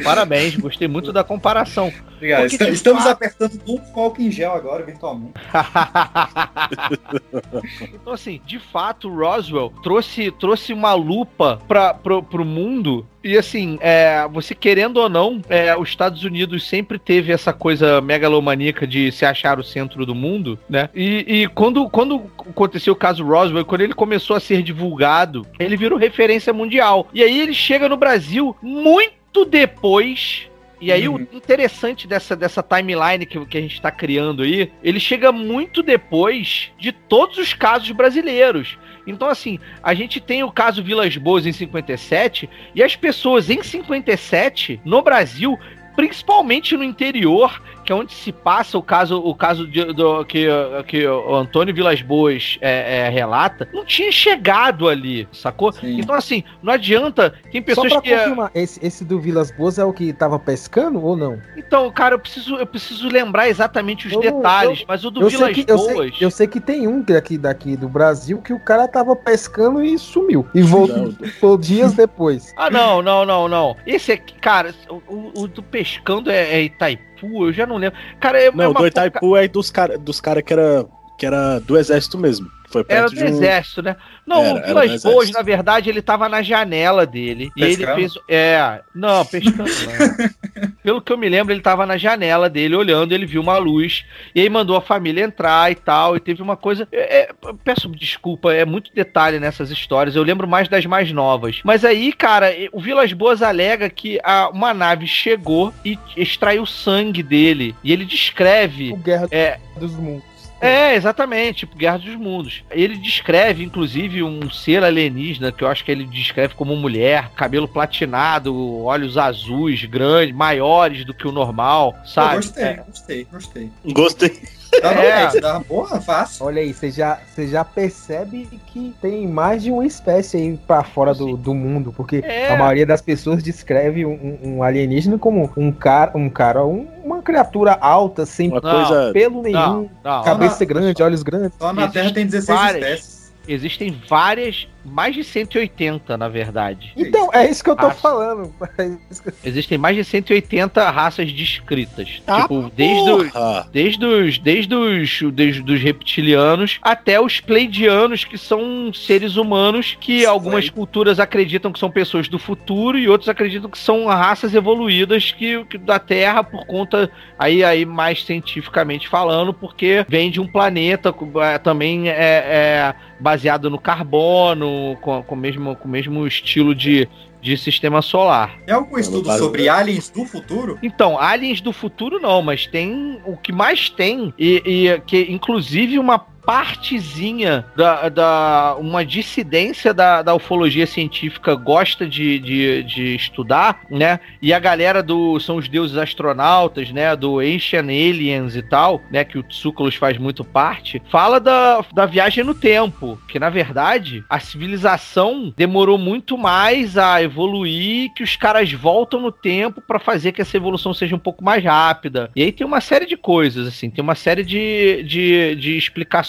D: parabéns, gostei muito da comparação.
A: Obrigado.
D: Porque, de
A: Estamos
D: fato-
A: apertando um foco em gel agora, virtualmente.
D: então, assim, de fato, Roswell trouxe, trouxe uma lupa para pro, pro mundo. E assim, é, você querendo ou não, é, os Estados Unidos sempre teve essa coisa megalomaníaca de se achar o centro do mundo, né? E, e quando, quando aconteceu o caso Roswell, quando ele começou a ser divulgado, ele virou referência mundial. E aí ele chega no Brasil muito depois e aí,
A: Uhum.
D: o interessante dessa, dessa timeline que, que a gente tá criando aí, ele chega muito depois de todos os casos brasileiros. Então, assim, a gente tem o caso Vilas Boas em 57, e as pessoas em 57, no Brasil, principalmente no interior, que é onde se passa o caso, o caso de- do, que, que o Antônio Vilas Boas é, é, relata, não tinha chegado ali, sacou?
A: Sim.
D: Então, assim, não adianta. Tem
B: Só
D: pessoas
B: pra
D: que.
B: confirmar, esse, esse do Vilas Boas é o que tava pescando ou não?
D: Então, cara, eu preciso, eu preciso lembrar exatamente os
B: Eu
D: detalhes,
B: eu-
D: mas o do
B: Eu sei,
D: Vilas
B: que, eu, sei,
D: Boas.
B: eu sei que tem um daqui, daqui do Brasil que o cara tava pescando e sumiu. E voltou dias depois.
D: Ah, não, não, não, não. Esse aqui, cara, o, o- o do pescando é, é Itaipu, eu já não lembro. Cara, é, é
C: Não,
D: uma
C: do Itaipu é dos caras dos cara que era, que era do exército mesmo. Foi
D: Era
C: perto
D: do
C: de um...
D: exército, né? Não,
C: Era,
D: o
C: era
D: Vilas. Boas, na verdade, ele tava na janela dele. E ele
A: Pescando?
D: fez. É. Não, pescando não. Pelo que eu me lembro, ele tava na janela dele olhando, ele viu uma luz. E aí mandou a família entrar e tal. E teve uma coisa. é, é, peço desculpa, é muito detalhe nessas histórias. Eu lembro mais das mais novas. Mas aí, cara, o Vilas Boas alega que a, uma nave chegou e extraiu sangue dele. E ele descreve.
B: O Guerra
D: É,
B: dos Mundos.
D: É, exatamente, tipo Guerra dos Mundos. Ele descreve, inclusive, um ser alienígena, que eu acho que ele descreve como mulher, cabelo platinado, olhos azuis, grandes, maiores do que o normal, sabe?
A: gostei,
D: É,
A: gostei, gostei.
C: Gostei.
A: Dá
D: É.
A: é. dá porra, fácil.
B: Olha aí, você já, você já percebe que tem mais de uma espécie aí pra fora do, do mundo, porque
D: É.
B: a maioria das pessoas descreve um, um alienígena como um cara, um cara, um- uma criatura alta, sem
C: Uma
D: Não,
C: coisa.
B: pelo nenhum,
D: não, não.
B: cabeça grande, olhos grandes.
A: Só na Terra tem 16
D: várias.
A: espécies.
D: Existem várias, mais de 180, na verdade.
B: Então, é isso que eu tô falando. É que-
D: Existem mais de 180 raças descritas.
C: Ah,
D: tipo, desde o. Desde os, desde os, desde os reptilianos até os pleidianos, que são seres humanos que algumas culturas acreditam que são pessoas do futuro e outros acreditam que são raças evoluídas que, que da Terra por conta aí, aí mais cientificamente falando, porque vem de um planeta é, também é, é baseado no carbono, com, com, o mesmo, com o mesmo estilo de, de sistema solar.
A: Tem algum estudo sobre aliens do futuro?
D: Então, aliens do futuro não, mas tem o que mais tem e, e que inclusive uma partezinha da, da uma dissidência da, da ufologia científica gosta de, de, de estudar, né? E a galera do são os deuses astronautas, né? Do Ancient Aliens e tal, né? Que o Tsoukalos faz muito parte. Fala da, da viagem no tempo, que na verdade a civilização demorou muito mais a evoluir, que os caras voltam no tempo pra fazer que essa evolução seja um pouco mais rápida. E aí tem uma série de coisas, assim, tem uma série de, de, de explicações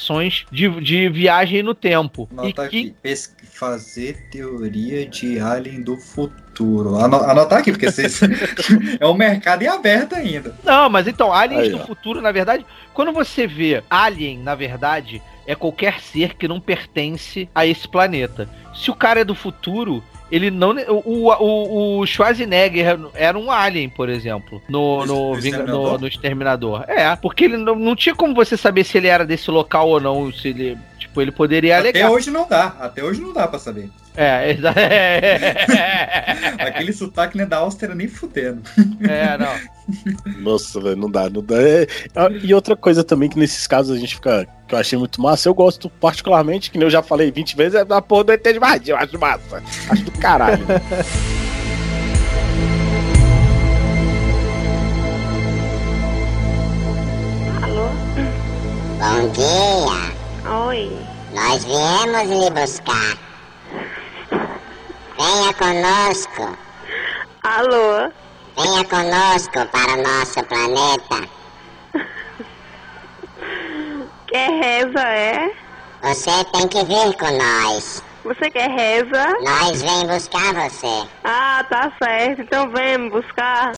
D: de, de viagem no tempo. E
A: Anota
D: que,
A: aqui. Fazer teoria de alien do futuro. Ano- Anotar aqui, porque vocês... é um mercado em aberto ainda.
D: Não, mas então, aliens
C: Aí,
D: do
C: ó.
D: futuro, na verdade, quando você vê alien, na verdade, é qualquer ser que não pertence a esse planeta. Se o cara é do futuro, ele não. O, o, o Schwarzenegger era um alien, por exemplo, no, no,
A: Exterminador?
D: no, no Exterminador. É, porque ele não, não tinha como você saber se ele era desse local ou não, se ele. Tipo, ele poderia
A: Até
D: alegar.
A: hoje não dá. Até hoje não dá pra saber.
D: É, exa- é,
A: Aquele sotaque não é da Áustria nem fudendo.
D: é, não.
C: Nossa, velho, não dá, não dá. É, E outra coisa também que nesses casos a gente fica. que eu achei muito massa, eu gosto particularmente, que nem eu já falei 20 vezes, é da porra do ET de Varginha, eu acho massa. Acho do caralho.
L: Alô?
M: Bom dia.
L: Oi.
M: Nós viemos lhe buscar. Venha conosco.
L: Alô?
M: Venha conosco para o nosso planeta.
L: Quer reza, é?
M: Você tem que vir com nós.
L: Você quer reza?
M: Nós vem buscar você.
L: Ah, tá certo. Então vem buscar.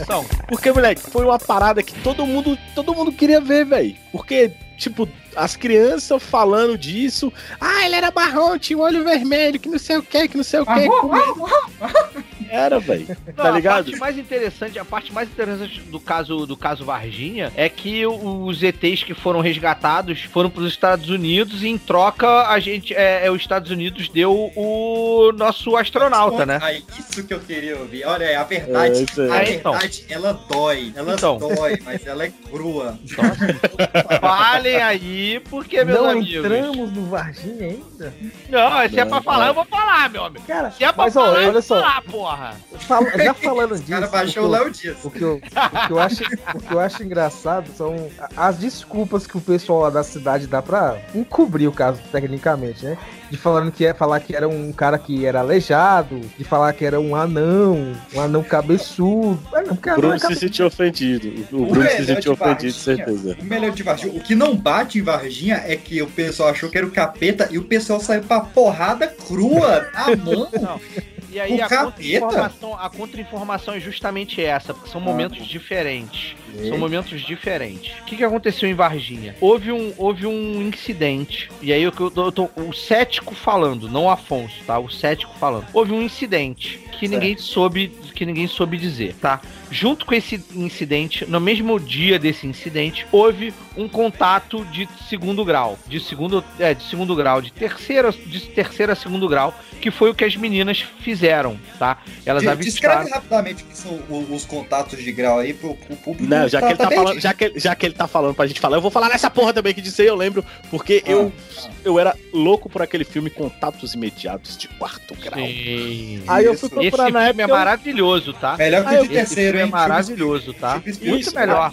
D: Então,
C: Porque, moleque, foi uma parada que todo mundo, todo mundo queria ver, velho. Porque, tipo, as crianças falando disso. Ah, ele era marrom, tinha um olho vermelho, que não sei o que, que não sei o que. Era, velho. Tá ligado?
D: A parte mais interessante, a parte mais interessante do caso do caso Varginha é que os ETs que foram resgatados foram para os Estados Unidos e em troca a gente é, é, os Estados Unidos deu o nosso astronauta, né?
A: Aí, isso que eu queria ouvir. Olha, é a verdade.
C: É, aí.
A: a
D: É, então.
A: verdade, ela dói. Ela
D: Então.
A: dói, mas ela é crua.
D: Então, assim, falem aí, porque meus
B: Não
D: amigos.
B: entramos no Varginha ainda?
D: Não, se é pra
C: Não,
D: falar,
C: é.
D: eu vou falar, meu amigo.
B: Cara,
D: Se é
B: ó,
D: falar, eu
B: olha
D: vou
B: só,
D: falar, porra.
B: Fala- já falando disso.
A: O cara baixou
B: o
A: o
B: que eu-
A: Léo Dias.
B: O que, eu, o, que eu acho, o que eu acho engraçado são as desculpas que o pessoal lá da cidade dá pra encobrir o caso, tecnicamente, né? De falando que é falar que era um cara que era aleijado, de falar que era um anão, um anão cabeçudo. Ah, não, porque
C: O
B: anão
C: Bruno
B: é
C: se sentiu ofendido. O
A: O
C: Bruno se
A: melhor
C: sentiu
A: de
C: ofendido,
A: Varginha-
C: certeza.
A: O melhor de Varginha, o que não bate em Varginha é que o pessoal achou que era o capeta e o pessoal saiu pra porrada crua, na mão.
D: E aí a contra-informação, a contra-informação é justamente essa, porque são momentos diferentes. São momentos diferentes. O que, que aconteceu em Varginha? Houve um, houve um incidente. E aí eu, eu, tô- eu tô o cético falando, não o Afonso, tá? O cético falando. Houve um incidente que ninguém soube que ninguém soube dizer, tá? Junto com esse incidente, no mesmo dia desse incidente, houve um contato de segundo grau, de segundo, é, de segundo grau, de terceira, de terceira a segundo grau, que foi o que as meninas fizeram, tá? Elas
A: De-
D: avistaram.
A: Descreve rapidamente o que são os contatos de grau aí pro, pro público.
C: Não, já que, ele tá
A: perdido.
C: falando, já, que, já que ele tá falando pra gente falar, eu vou falar nessa porra também que disse aí, eu lembro, porque eu, eu era louco por aquele filme Contatos Imediatos de Quarto Grau.
D: Sim.
C: Aí eu fui
D: Esse
C: procurar na
D: filme
C: época.
D: é
C: eu-
D: maravilhoso, tá?
A: Melhor que
C: Ah,
A: o de terceiro, hein?
D: é maravilhoso, tá? Muito melhor.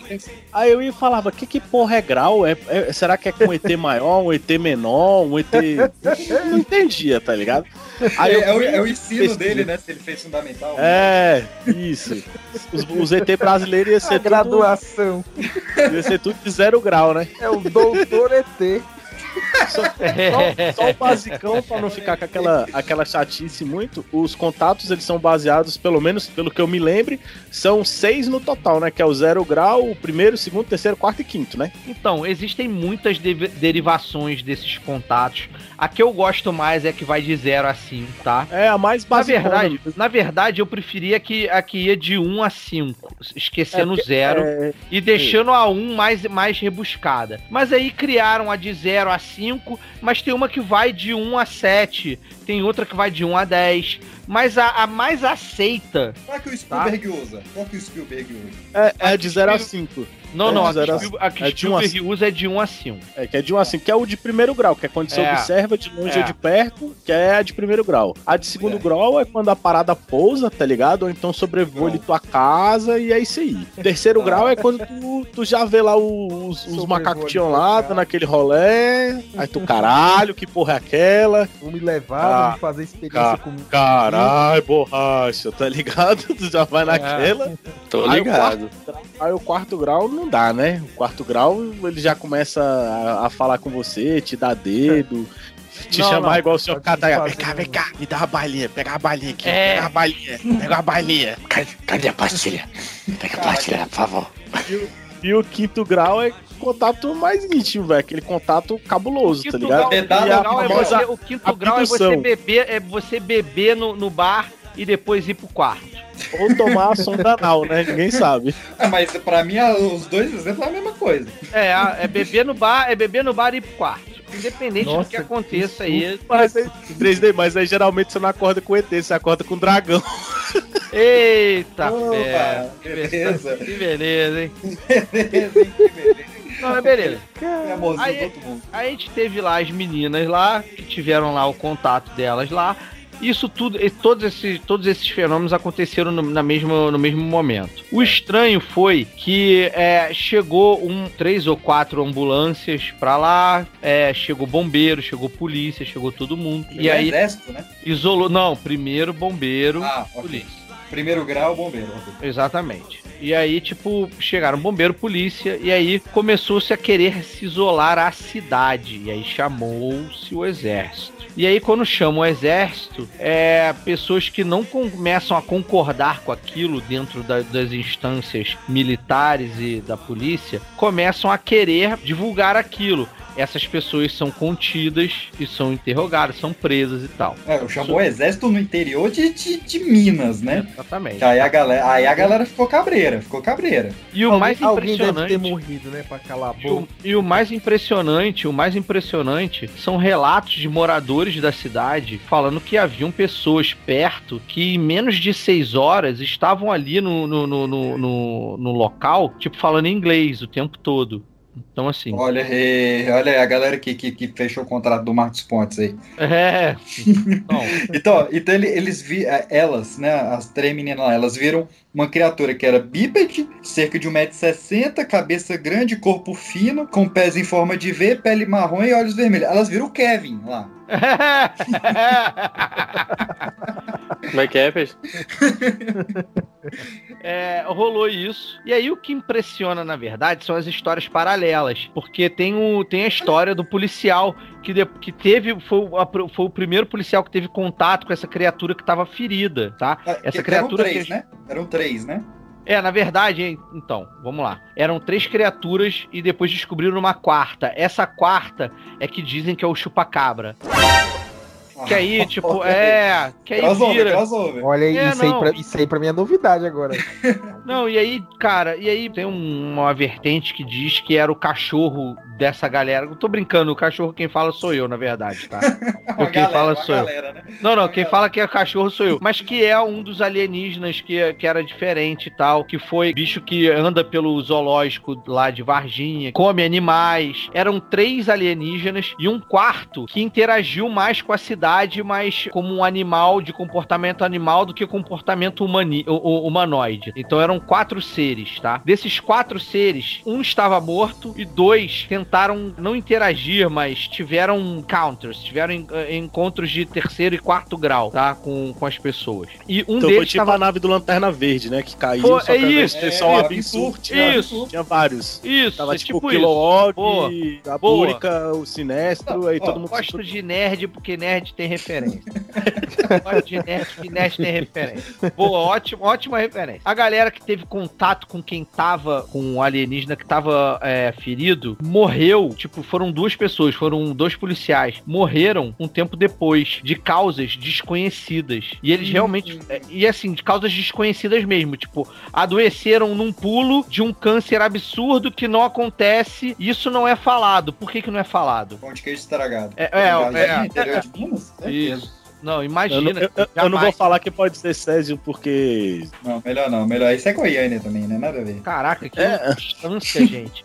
C: Aí eu ia falava, que que porra é grau? É, é- será que é com ET maior, um ET menor, um ET... Não entendia, tá ligado? Aí
A: é,
C: eu
A: é o,
C: fui
A: é o ensino
C: pesquisar.
A: dele, né? Se ele fez fundamental.
C: É, isso. Os, os ET brasileiros ia ser
B: A graduação.
C: tudo, ia ser tudo de zero grau, né?
B: É o doutor ET.
C: Só, só- só o basicão pra não ficar com aquela, aquela chatice muito. Os contatos eles são baseados, pelo menos pelo que eu me lembre, são seis no total, né? Que é o zero grau, o primeiro, segundo, terceiro, quarto e quinto, né?
D: Então, existem muitas de- derivações desses contatos. A que eu gosto mais é que vai de 0 a 5, tá?
C: É a mais
D: Na
C: básica.
D: verdade, na verdade, eu preferia que a que ia de 1 a 5, esquecendo
C: É,
D: zero
C: é,
D: e deixando a 1 mais, mais rebuscada. Mas aí criaram a de 0 a 5, mas tem uma que vai de 1 a 7, tem outra que vai de 1 a 10. Mas a, a mais aceita.
A: Qual é que o Spielberg usa? Qual que o Spielberg usa?
C: É, é de 0 a 5.
D: Não,
C: É
D: não,
C: de
D: a que,
C: zero a-
D: a que
C: é de um a
D: Spielberg usa é de 1 a 5.
C: É, que é de 1 a 5, que é o de primeiro grau, que é quando você
D: É.
C: observa de longe
D: É.
C: ou de perto, que é a de primeiro grau. A de segundo grau é quando a parada pousa, tá ligado? Ou então sobrevoa ali tua casa e é isso aí. Terceiro grau é quando tu, tu já vê lá os, os macacos tinham lá, dando aquele rolé. Aí tu, caralho, que porra é aquela?
B: Vou me levar,
C: Ah,
B: vamos fazer experiência
C: Ca-
B: comigo.
C: Caralho, borracha, tá ligado? Tu já vai naquela.
G: Tô
C: Aí o
G: ligado.
C: quarto- Aí o quarto grau não dá, né? O quarto grau ele já começa a, a falar com você, te dar dedo, te
D: Não,
C: chamar
D: não.
C: igual o senhor
B: fazer,
C: Vem cá, vem cá, me dá uma balinha, pega a balinha aqui,
D: É.
C: pega a balinha, pega a balinha. Cadê, cadê a pastilha? Pega a pastilha, por favor. E o, e o quinto grau é contato mais íntimo, velho. Aquele contato cabuloso, tá ligado?
D: grau, o
C: E
D: quinto
C: a
D: grau é
C: famosa
D: você, o quinto grau é você
C: abdução.
D: beber, é você beber no, no bar e depois ir pro quarto.
C: Ou tomar a sonda anal, né? Ninguém sabe.
A: Ah, mas pra mim, a- os dois exemplos é a mesma coisa.
D: É, é beber no bar, é beber no bar e ir pro quarto. Independente do
B: Nossa,
D: que aconteça aí.
C: Mas aí, 3D, mas aí geralmente você não acorda com ET, você acorda com dragão.
D: Eita,
A: Opa, beleza.
D: Que beleza, hein?
A: Beleza, hein? Que beleza.
D: Não, mas beleza.
A: É amorzinho
D: Aí-
A: mundo.
D: A gente teve lá as meninas lá, que tiveram lá o contato delas lá. Isso tudo, e todos esses, todos esses fenômenos aconteceram no, na mesma, no mesmo momento. O estranho foi que é, chegou um, três ou quatro ambulâncias pra lá, é, chegou bombeiro, chegou polícia, chegou todo mundo. E
A: Primeiro
D: aí
A: Exército, né?
D: isolou. Não, primeiro bombeiro,
A: Ah,
D: polícia.
A: Primeiro grau, bombeiro.
D: Exatamente. E aí, tipo, chegaram bombeiro, polícia, e aí começou-se a querer se isolar a cidade. E aí chamou-se o exército. E aí, quando chamam o exército, é, pessoas que não começam a concordar com aquilo dentro da- das instâncias militares e da polícia, começam a querer divulgar aquilo. Essas pessoas são contidas e são interrogadas, são presas e tal.
A: É, chamou o exército no interior de, de, de Minas, né?
D: Exatamente.
A: Aí a, galera, aí a galera ficou cabreira, ficou cabreira.
D: E o
B: alguém,
D: mais impressionante.
B: ter morrido, né? Pra calar a
D: E o,
B: boca.
D: e o mais impressionante, o mais impressionante são relatos de moradores da cidade falando que haviam pessoas perto que em menos de seis horas estavam ali no, no, no, no, no- no local, tipo, falando inglês o tempo todo. Então, assim.
A: Olha aí, olha aí a galera que, que, que fechou o contrato do Marcos Pontes aí.
D: É.
A: Então, então ele- eles vi, eh, elas, né, as três meninas lá, elas viram uma criatura que era bípede, cerca de 1,60m, cabeça grande, corpo fino, com pés em forma de V, pele marrom e olhos vermelhos. Elas viram o Kevin lá.
H: Como é que é, peixe?
D: É, rolou isso. E aí o que impressiona, na verdade, são as histórias paralelas. Porque tem, o, tem a história do policial que, de- que teve. Foi, o- a- foi o primeiro policial que teve contato com essa criatura que estava ferida, tá? Essa
A: Que-
D: criatura
A: Eram três,
D: que.
A: né? Eram três, né?
D: É, na verdade, então, vamos lá. Eram três criaturas e depois descobriram uma quarta. Essa quarta é que dizem que é o chupacabra. Que aí, tipo, é. Que aí
A: Crossover,
D: vira.
A: crossover.
B: Olha aí,
D: É,
B: isso, aí pra, isso aí pra mim é novidade agora.
D: Não, e aí, cara, e aí tem um- uma vertente que diz que era o cachorro dessa galera. Eu tô brincando, o cachorro quem fala sou eu, na verdade, tá?
A: Uma
D: quem
A: galera,
D: fala
A: uma
D: sou eu.
A: galera, né?
D: Não, não, quem fala que é cachorro sou eu. Mas que é um dos alienígenas que, que era diferente e tal. Que foi bicho que anda pelo zoológico lá de Varginha, come animais. Eram três alienígenas e um quarto que interagiu mais com a cidade, mas como um animal de comportamento animal do que comportamento humani hu- hu- humanoide. Então eram quatro seres, tá? Desses quatro seres, um estava morto e dois tentaram não interagir, mas tiveram counters, tiveram en- eh, encontros de terceiro e quarto grau, tá? Com, com as pessoas. E um
C: então foi
D: deles
C: tipo
D: tava
C: a nave do Lanterna Verde, né? Que caiu,
D: Foi-
C: só que
D: é isso, é,
C: só o
D: é,
C: Absurd, tinha,
D: isso.
C: tinha vários.
D: Isso,
C: Tava
D: é
C: tipo,
D: tipo.
C: Kilowog, a. Búrica, o Sinestro, aí todo mundo...
D: Gosto de nerd porque nerd tem referência. Gosto de nerd tem referência. Boa, ótimo, ótima referência. A galera que teve contato com quem tava, com o alienígena que tava é, ferido, morreu. Tipo, foram duas pessoas, foram dois policiais. Morreram um tempo depois, de causas desconhecidas. E eles realmente. é, E assim, de causas desconhecidas mesmo. Tipo, adoeceram num pulo de um câncer absurdo que não acontece. Isso não é falado. Por que, que não é falado?
A: Pão de queijo estragado.
D: É, é,
A: Varginha,
D: é,
A: interior
D: é.
A: Minas?
D: Isso. Não, imagina.
C: eu- eu- eu não vou falar que pode ser Césio, porque...
A: Não, melhor não, melhor. Isso é Goiânia também, né? Nada a ver.
D: Caraca, que
C: É.
D: distância, gente.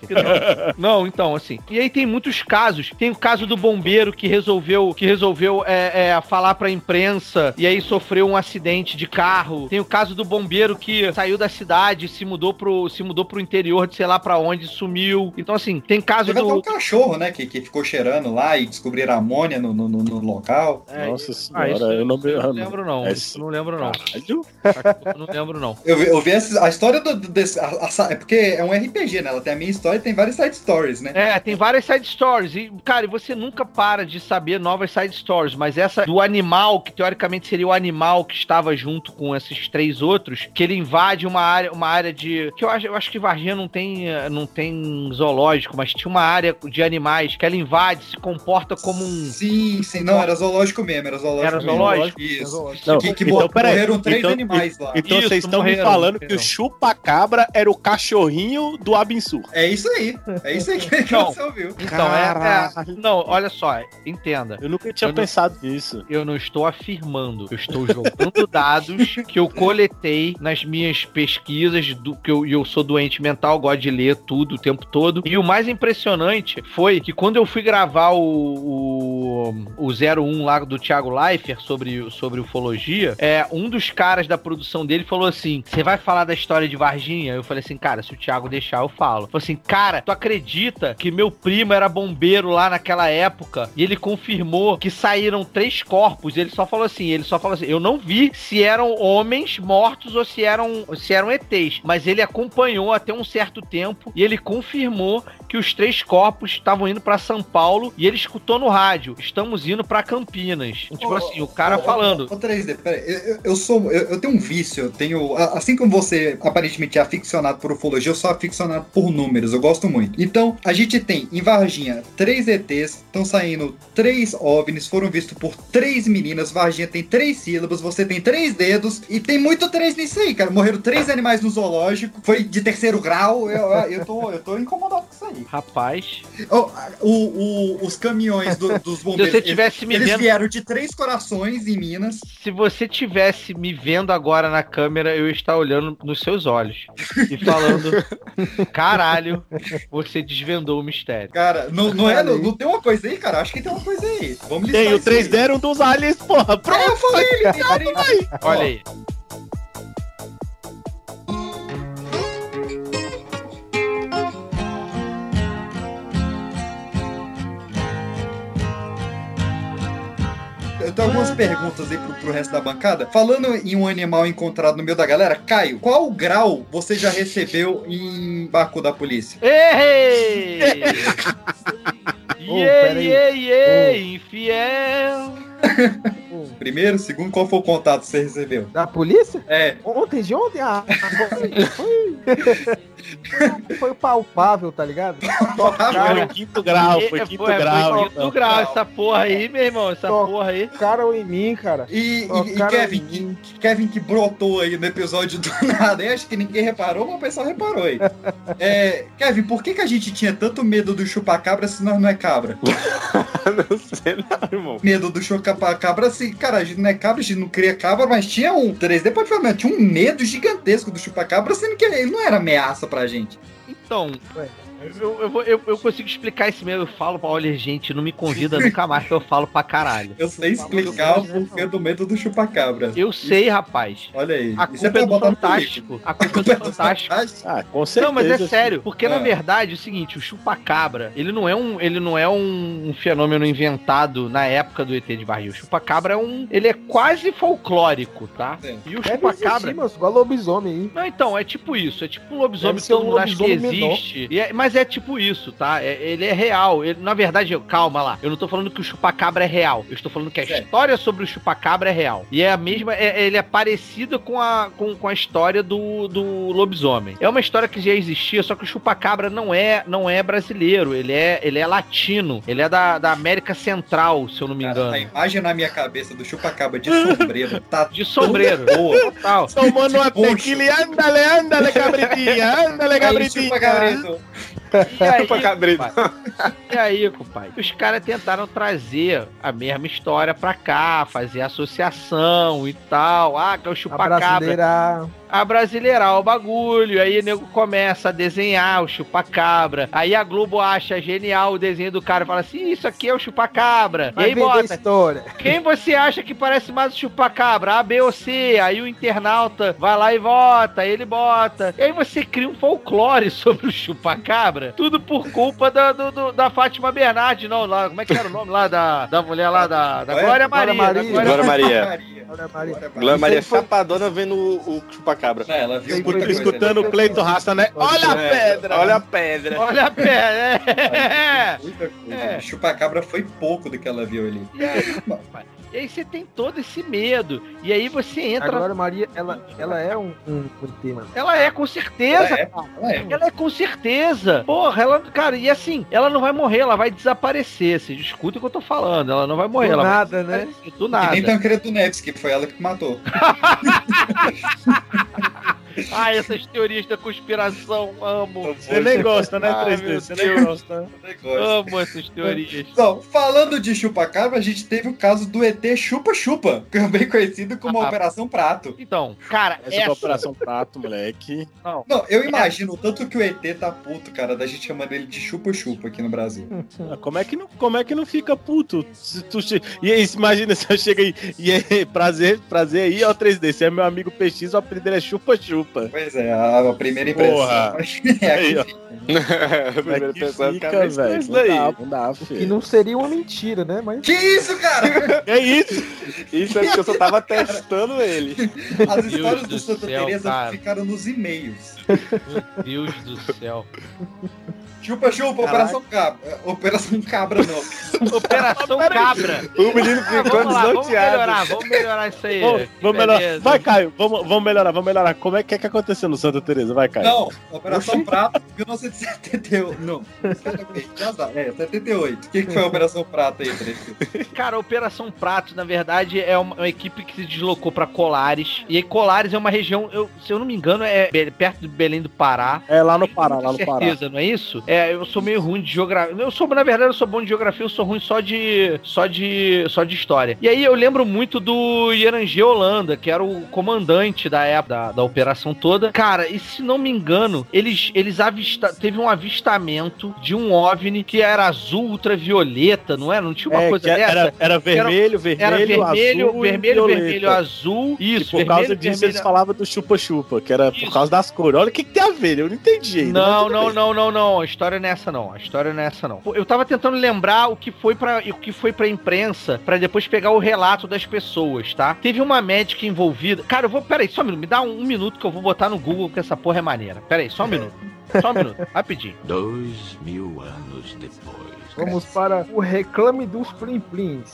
D: Não. então, assim. E aí tem muitos casos. Tem o caso do bombeiro que resolveu, que resolveu é, é, falar pra imprensa e aí sofreu um acidente de carro. Tem o caso do bombeiro que saiu da cidade, se mudou pro, se mudou pro interior de sei lá pra onde, sumiu. Então, assim, tem caso
A: Teve até um
D: do.
A: cachorro, né? Que, que ficou cheirando lá e descobriram amônia no, no, no- local.
D: É,
C: Nossa
D: ah, isso
C: eu não,
D: eu não lembro, não.
C: É
D: Isso eu não lembro, não.
C: Caralho.
D: Não lembro, não.
A: Eu, vi- eu vi essa- a história do, do- desse. a- a- é porque é um RPG, né? Ela tem a minha história e tem várias side stories, né?
D: É, tem várias side stories. E, cara, e você nunca para de saber novas side stories. Mas essa do animal, que teoricamente seria o animal que estava junto com esses três outros, que ele invade uma área, uma área de. Que eu acho, eu acho que Varginha não tem, não tem zoológico, mas tinha uma área de animais que ela invade, se comporta como um.
A: Sim, sim, não, era zoológico mesmo, era zoológico.
D: Era
A: mesmo.
D: zoológico?
A: Isso.
C: Não,
A: que, que
C: então,
A: morreram três
C: então-
A: animais lá.
C: Então
D: Isso,
C: vocês estão me falando que o chupa-cabra era o cachorrinho do Absur.
A: É isso aí. É isso aí que,
D: Não.
A: você ouviu.
D: Então, é, é. Não, olha só, entenda.
C: Eu nunca tinha
D: Eu não-
C: pensado nisso.
D: Eu não estou afirmando, eu estou jogando dados que eu coletei nas minhas pesquisas, do que eu, e eu sou doente mental, gosto de ler tudo o tempo todo. E o mais impressionante foi que quando eu fui gravar o, o, o 01 lá do Thiago Leifert sobre, sobre ufologia, é, um dos caras da produção dele falou assim: Você vai falar da história de Varginha? Eu falei assim, cara, se o Thiago deixar, eu falo. Falou assim, cara, tu acredita que meu primo era bombeiro lá naquela época e ele confirmou que saíram três corpos? Ele só falou assim, ele só falou assim, eu não vi se eram homens mortos ou se eram, se eram ETs, mas ele acompanhou até um certo tempo e ele confirmou que os três corpos estavam indo pra São Paulo e ele escutou no rádio, estamos indo pra Campinas. Tipo
A: Ô,
D: assim, o cara
A: ô,
D: falando.
A: Ô, 3D, peraí, eu, eu- sou. Eu, eu tenho um vício, eu tenho. Assim como você aparentemente é aficionado por ufologia, eu sou aficionado por números, eu gosto muito. Então, a gente tem em Varginha três ETs, estão saindo três OVNIs, foram vistos por três meninas. Varginha tem três sílabas, você tem três dedos, e tem muito três nisso aí, cara. Morreram três animais no zoológico, foi de terceiro grau, eu, eu tô, eu tô incomodado com isso aí.
D: Rapaz,
A: Ó, o, o- os caminhões do- dos bombeiros.
D: você tivesse
A: eles,
D: me
A: eles
D: vendo-
A: vieram de três corações em Minas.
D: se você tivesse me vendo agora na câmera, eu ia estar olhando nos seus olhos e falando: caralho, você desvendou o mistério.
A: Cara, não, não é. Não, não tem uma coisa aí, cara? Acho que tem uma coisa aí. Vamos listar
C: Tem o
A: isso aí.
C: 3D era um dos aliens, porra.
A: É,
C: Pronto.
A: eu falei, ele aí.
D: Olha aí.
A: Eu tenho algumas perguntas aí pro, pro resto da bancada. Falando em um animal encontrado no meio da galera, Caio, qual grau você já recebeu em Baku da polícia?
D: Ei!
B: Ô,
D: Iê,
B: peraí.
D: iê, iê, infiel.
A: Primeiro, segundo, qual foi o contato que você recebeu?
B: Da polícia?
A: É.
B: Ontem de ontem? Ah, foi, foi, foi palpável, tá ligado?
C: Foi o quinto grau, foi quinto
D: foi,
C: grau.
D: Foi
C: então.
D: quinto grau, essa porra aí, meu irmão, essa
B: Tô-
D: porra aí.
B: Tocaram em mim, cara.
A: E, e- e Kevin, que, Kevin que brotou aí no episódio do nada, eu acho que ninguém reparou, mas o pessoal reparou aí. É, Kevin, por que, que a gente tinha tanto medo do chupacabra se nós não é cabra?
C: não sei não, irmão.
A: Medo do chupacabra se, cara, a gente não é cabra, a gente não cria cabra, mas tinha um 3D pode falar, tinha um medo gigantesco do chupacabra, sendo que ele não era ameaça pra gente.
D: Então, eu, eu, eu, eu consigo explicar esse mesmo. Eu falo pra olha, gente, não me convida nunca mais que eu falo pra caralho.
A: Eu sei explicar o porquê do medo do chupacabra.
D: Eu sei, rapaz.
A: Olha aí.
D: A
A: Isso é
D: culpa
A: pra
D: é do
A: botar no
D: Fantástico. A culpa é do Fantástico.
C: Ah, com certeza.
D: Não, mas é sério, porque na
A: É.
D: verdade é o seguinte, o chupacabra, ele não é um, ele não é um, um fenômeno inventado na época do ET de barril. O chupacabra é um, ele é quase folclórico, tá?
A: Sim.
D: E o
B: Deve
D: chupacabra
B: existir, mano, igual lobisomem aí.
D: não, então, é tipo isso. É tipo um lobisomem que todo
B: um
D: mundo acha que existe. E é- mas é tipo isso, tá? É- ele é real. Ele- na verdade, eu- calma lá. Eu não tô falando que o chupacabra é real. Eu estou falando que a
A: Certo.
D: história sobre o chupacabra é real. E é a mesma. é- ele é parecido com a, com, com a história do, do lobisomem. É uma história que já existia, só que o chupacabra não é, não é brasileiro. Ele é, ele é latino. Ele é da, da América Central, se eu não me
A: Cara, a
D: engano.
A: imagem na minha cabeça do chupacabra de sombreiro tá
D: De sombreiro.
A: boa.
D: Total.
C: Tomando uma tequila e ándale, ándale, cabritinha, ándale,
A: Aí,
C: cabritinha.
A: chupa-cabrito.
D: E aí,
H: Chupa cabrito.
D: compadre? E aí, compadre? Os caras tentaram trazer a mesma história pra cá, fazer associação e tal. Ah, que é o chupacabra. A brasileirar o bagulho. Aí o nego começa a desenhar o chupacabra. Aí a Globo acha genial o desenho do cara e fala assim: Isso aqui é o chupacabra.
B: Vai
D: e aí bota.
B: história.
D: Quem você acha que parece mais o chupacabra? A, B ou C? Aí o internauta vai lá e vota, ele bota. E aí você cria um folclore sobre o chupacabra. Tudo por culpa da, do- do- da Fátima Bernardi, não. Lá, como é que era o nome lá da, da mulher lá da, da? Glória
B: Glória
D: Maria. da
B: Maria.
H: Glória Maria.
A: Maria.
B: Olha, Maria.
A: Glória
H: Glória Maria
B: Isso aí foi-
H: chapadona vendo o, chupacabra.
A: Não, ela viu
B: Escuta-
A: coisa,
C: Escutando
A: né?
C: o Cleiton Raça, né? Olha a
H: É,
C: pedra!
H: Olha a pedra.
D: Olha a pé, é.
A: Muita coisa.
D: É.
A: Chupacabra foi pouco do que ela viu ali.
D: E aí, e você tem todo esse medo. E aí você
B: A
D: entra.
B: Glória Maria, ela, ela é um, um, um tema.
D: Ela é com certeza,
A: Ela é,
D: cara.
A: ela é.
D: Ela é com certeza. Porra, ela, cara, e assim, ela não vai morrer, ela vai desaparecer. Vocês escutem o que eu tô falando. Ela não vai morrer,
B: Do
D: ela
B: nada,
D: vai
B: né?
D: desaparecer do nada.
A: nem Tancredo Neves, que foi ela que matou.
D: Ah, essas teorias da conspiração, amo.
C: Você nem gosta, né,
D: Ai,
C: 3D?
D: meu
C: Você nem gosta.
D: Amo essas teorias.
A: Então, falando de chupacabra, a gente teve o caso do ET Chupa-Chupa, também conhecido como
D: Ah.
A: Operação Prato.
D: Então, cara,
C: Essa
D: essa.
C: é a Operação Prato, moleque.
D: Não,
A: Não, eu imagino o tanto que o ET tá puto, cara, da gente chamando ele de chupa-chupa aqui no Brasil.
C: Ah, Como é que não, como é que não fica puto? Se tu che... E aí, imagina se eu chego aí. E aí, prazer, prazer aí, ó, 3D. Você é meu amigo PX, o apelido dele é chupa-chupa.
A: Pois é, a, primeira impressão.
C: Porra.
A: é
C: Aí, ó.
A: aqui.
H: a
C: Como é
H: primeira
C: que
H: pessoa
C: fica,
H: fica isso
C: velho? Não
H: daí.
C: dá, não dá,
B: Que
C: filho.
B: não seria uma mentira, né? Mas
A: Que isso, cara?
C: É isso?
H: Isso é porque eu só tava testando ele.
A: As histórias
D: do
A: do Santa Teresa
D: cara.
A: ficaram nos e-mails.
D: Deus do céu.
A: Chupa-chupa, Operação Cabra. Operação Cabra, não.
D: Operação Cabra.
H: O menino
D: Ah,
H: ficou
D: vamos lá, vamos melhorar, vamos melhorar isso aí.
C: Vamos, vamos
D: Beleza.
C: melhorar. Vai, Caio, vamos, vamos melhorar, vamos melhorar. Como é que é que aconteceu no Santa Teresa? Vai, Caio.
A: Não, Operação Prato, 1978. Não, já dá, é, 78. O que, que foi a Operação Prato aí, Frederico?
D: Cara, a Operação Prato, na verdade, é uma, uma equipe que se deslocou pra Colares. E aí, Colares é uma região, eu- se eu não me engano, é be- perto de Belém do Pará.
C: É lá no Pará, lá no Pará.
D: certeza, não é isso? É, eu sou meio ruim de geografia. Eu sou, na verdade, eu sou bom de geografia, eu sou ruim só de só de só de história. E aí eu lembro muito do Ierangê Holanda, que era o comandante da época da, da Operação toda. Cara, e se não me engano, eles, eles avista teve um avistamento de um OVNI que era azul ultravioleta, não era? Não tinha uma
C: É,
D: coisa
C: que
D: dessa?
C: era, era vermelho, vermelho,
D: Era vermelho,
C: azul e
D: vermelho,
C: violeta.
D: vermelho, azul.
C: E
D: Isso,
C: por causa
D: vermelho,
C: disso
D: vermelho,
C: eles falavam do chupa-chupa, que era por causa das cores. Olha o que, que tem a ver, eu não entendi ainda.
D: Não, não, não, não, não. A história não é essa, não. A história não é essa, não. Eu tava tentando lembrar o que foi para o que foi pra imprensa, pra depois pegar o relato das pessoas, tá? Teve uma médica envolvida. Cara, eu vou. Peraí, só um minuto. Me dá um, um minuto que eu vou botar no Google que essa porra é maneira. Peraí, só um minuto. Só um minuto, rapidinho.
N: Dois mil anos depois.
B: Vamos para o reclame dos Plim Plims.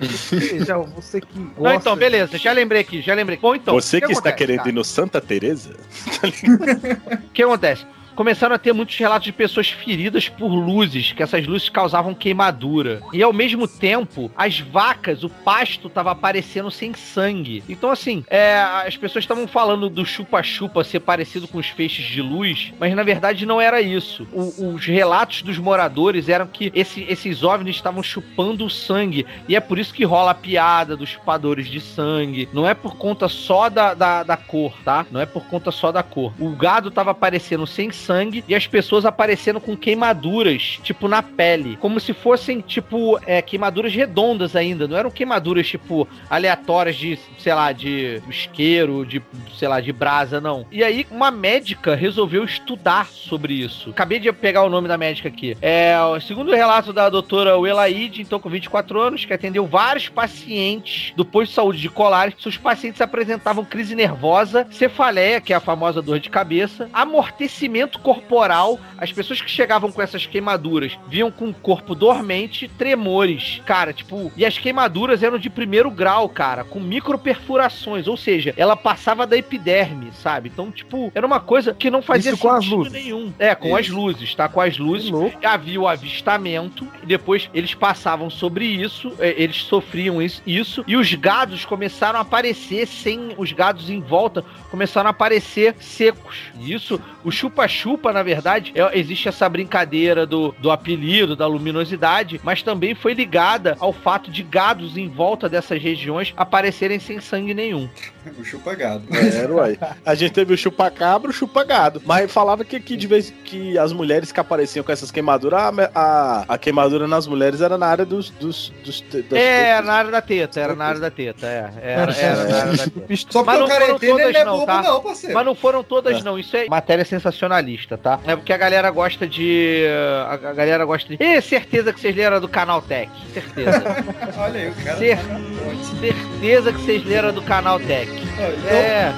B: Você, já, você que gosta.
D: Não, então, beleza, já lembrei aqui, já lembrei. Bom, então.
C: Você
D: o
C: que está
D: acontece,
C: querendo
D: cara?
C: ir no Santa Teresa?
D: O que acontece? Começaram a ter muitos relatos de pessoas feridas por luzes, que essas luzes causavam queimadura. E ao mesmo tempo, as vacas, o pasto tava aparecendo sem sangue. Então, assim, é, as pessoas estavam falando do chupa-chupa ser parecido com os feixes de luz, mas na verdade não era isso. O- os relatos dos moradores eram que esse- esses OVNIs estavam chupando o sangue. E é por isso que rola a piada dos chupadores de sangue. Não é por conta só da, da, da cor, tá? Não é por conta só da cor. O gado tava aparecendo sem sangue e as pessoas aparecendo com queimaduras, tipo, na pele. Como se fossem, tipo, é, queimaduras redondas ainda. Não eram queimaduras, tipo, aleatórias de, sei lá, de isqueiro, de, sei lá, de brasa, não. E aí, uma médica resolveu estudar sobre isso. Acabei de pegar o nome da médica aqui. É, segundo o relato da doutora Welaide, então com 24 anos, que atendeu vários pacientes do posto de saúde de Colares, seus pacientes apresentavam crise nervosa, cefaleia, que é a famosa dor de cabeça, amortecimento corporal. As pessoas que chegavam com essas queimaduras viam com o corpo dormente, tremores. Cara, tipo, e as queimaduras eram de primeiro grau, cara, com microperfurações, ou seja, ela passava da epiderme, sabe? Então, tipo, era uma coisa que não fazia
B: Isso com as
D: sentido
B: luzes.
D: nenhum. É, com as
B: Isso.
D: luzes, tá? Com as luzes. Havia o avistamento, e depois eles passavam sobre isso, eh, eles sofriam isso, e os gados começaram a aparecer sem. Os gados em volta começaram a aparecer secos. E isso, o chupa-chupa, na verdade, é- existe essa brincadeira do, do apelido, da luminosidade, mas também foi ligada ao fato de gados em volta dessas regiões aparecerem sem sangue nenhum.
A: O chupa-gado.
C: Era, uai. A gente teve o chupa-cabra, o chupa-gado. Mas falava que, que de vez que as mulheres que apareciam com essas queimaduras, a, a, a queimadura nas mulheres era na área dos. dos, dos te- das
D: É,
C: tetas.
D: na área da teta, era na área da teta, é. Era, era na área da teta.
A: Só
D: Mas
A: porque
D: não
A: o cara
D: foram todas
A: não é
D: não,
A: bobo
D: tá?
A: não, parceiro.
D: Mas não foram todas,
A: É.
D: não. Isso é matéria sensacionalista, tá? É porque a galera gosta de. A a galera gosta de. Certeza que vocês leram do Canal Tech. Certeza.
A: Olha aí, o cara
D: Cer-
A: tá
D: certeza que vocês leram do Canal Tech.
A: Então-
D: É.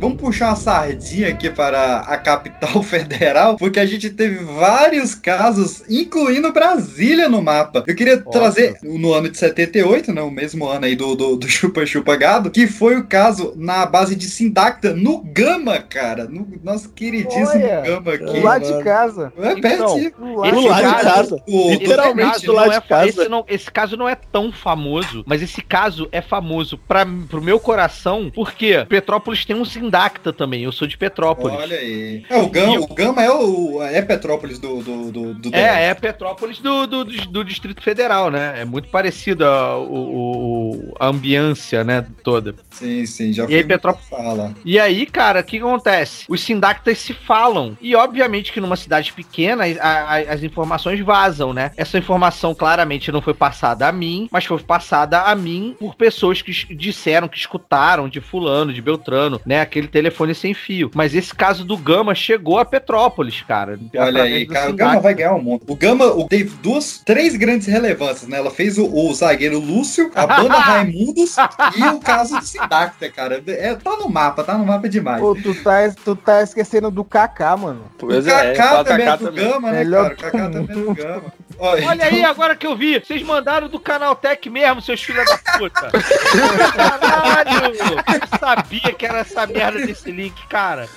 A: Vamos puxar uma sardinha aqui para a capital federal, porque a gente teve vários casos, incluindo Brasília no mapa. Eu queria trazer no ano de 78, né, o mesmo ano aí do do do Chupa Chupa Gado, que foi o caso na base de Sindacta, no Gama, cara. No nosso queridíssimo
B: Olha,
A: Gama aqui.
B: do lado de
A: mano.
B: casa.
A: É
D: Então,
A: pertinho.
D: esse caso-
A: O-
D: esse
C: Literalmente do lado
D: não é
C: de casa.
D: Esse, não- esse caso não é tão famoso, mas esse caso é famoso pra, pro meu coração, porque Petrópolis tem um Sindacta também. Eu sou de Petrópolis.
A: Olha aí. É, o Gama, o Gama é, o, é Petrópolis do, do, do, do
D: É, é Petrópolis do, do, do Distrito Federal, né? É muito parecido a, o, a ambiência, né, toda.
A: Sim, sim, já
D: E aí, Petrópolis
A: fala.
D: E aí, cara, o que acontece? Os sindactas se falam. E obviamente que numa cidade pequena, a- a- as informações vazam, né? Essa informação claramente não foi passada a mim, mas foi passada a mim por pessoas que disseram que escutaram de fulano, de Beltrano, né? Aquele telefone sem fio. Mas esse caso do Gama chegou a Petrópolis, cara.
A: Olha aí, cara, o. Gama vai ganhar o mundo. O Gama o- teve duas, três grandes relevâncias, né? Ela fez o, o zagueiro Lúcio, a banda Raimundos e o caso do Sindacta, cara. É, tá no mapa, tá no mapa demais.
B: Pô, tu tá, tu tá esquecendo do Kaká, mano.
A: o Kaká também é do Gama, né,
B: Melhor
A: cara? O Kaká também é do Gama. Olha,
D: Olha aí, agora que eu vi, vocês mandaram do canal Tech mesmo, seus filhos da puta. Caralho! Eu sabia que era essa merda desse link, cara.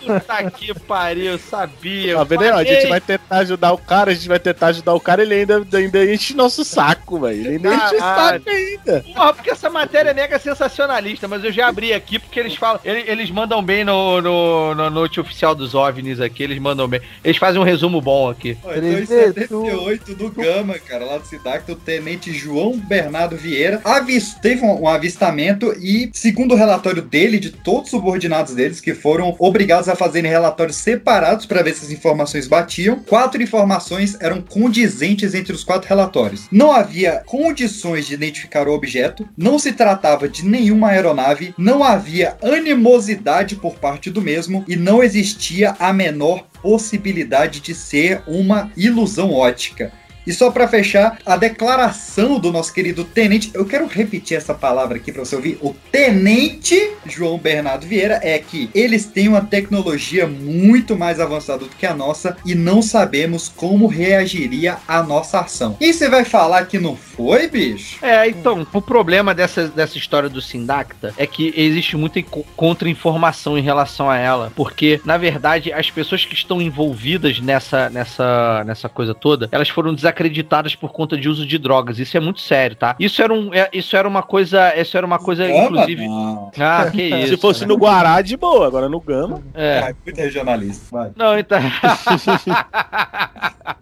D: Puta que pariu, eu sabia.
C: Tá vendo aí, ó? A gente vai tentar ajudar o cara, a gente vai tentar ajudar o cara, ele ainda, ainda enche nosso saco, velho. Ele ainda enche o saco ainda.
D: Porra, porque essa matéria é mega sensacionalista, mas eu já abri aqui porque eles falam. Eles, eles mandam bem no, no, no note oficial dos OVNIs aqui, eles mandam bem. Eles fazem um resumo bom aqui.
A: Ó, Então, em 78 do Gama, cara, lá do Sidac, o tenente João Bernardo Vieira avis- teve um, um avistamento e, segundo o relatório dele, de todos os subordinados deles, que foram obrigados a fazerem relatórios separados para ver se as informações batiam, quatro informações eram condizentes entre os quatro relatórios. Não havia condições de identificar o objeto, não se tratava de nenhuma aeronave, não havia animosidade por parte do mesmo e não existia a menor possibilidade de ser uma ilusão ótica. E só para fechar, a declaração do nosso querido tenente, eu quero repetir essa palavra aqui para você ouvir. O tenente João Bernardo Vieira é que eles têm uma tecnologia muito mais avançada do que a nossa e não sabemos como reagiria a nossa ação. E você vai falar que não foi, bicho?
D: É, então, o problema dessa, dessa história do Sindacta é que existe muita co- contra-informação em relação a ela. Porque, na verdade, as pessoas que estão envolvidas nessa, nessa, nessa coisa toda, elas foram desacreditadas por conta de uso de drogas. Isso é muito sério, tá? Isso era, um, é- isso era uma coisa. Isso era uma coisa,
A: Gama?
D: inclusive.
A: Não.
D: Ah, que isso.
C: Se fosse
D: né?
C: no Guará, de boa, agora no Gama.
D: É.
A: Ah, muito regionalista. Vai.
D: Não, então.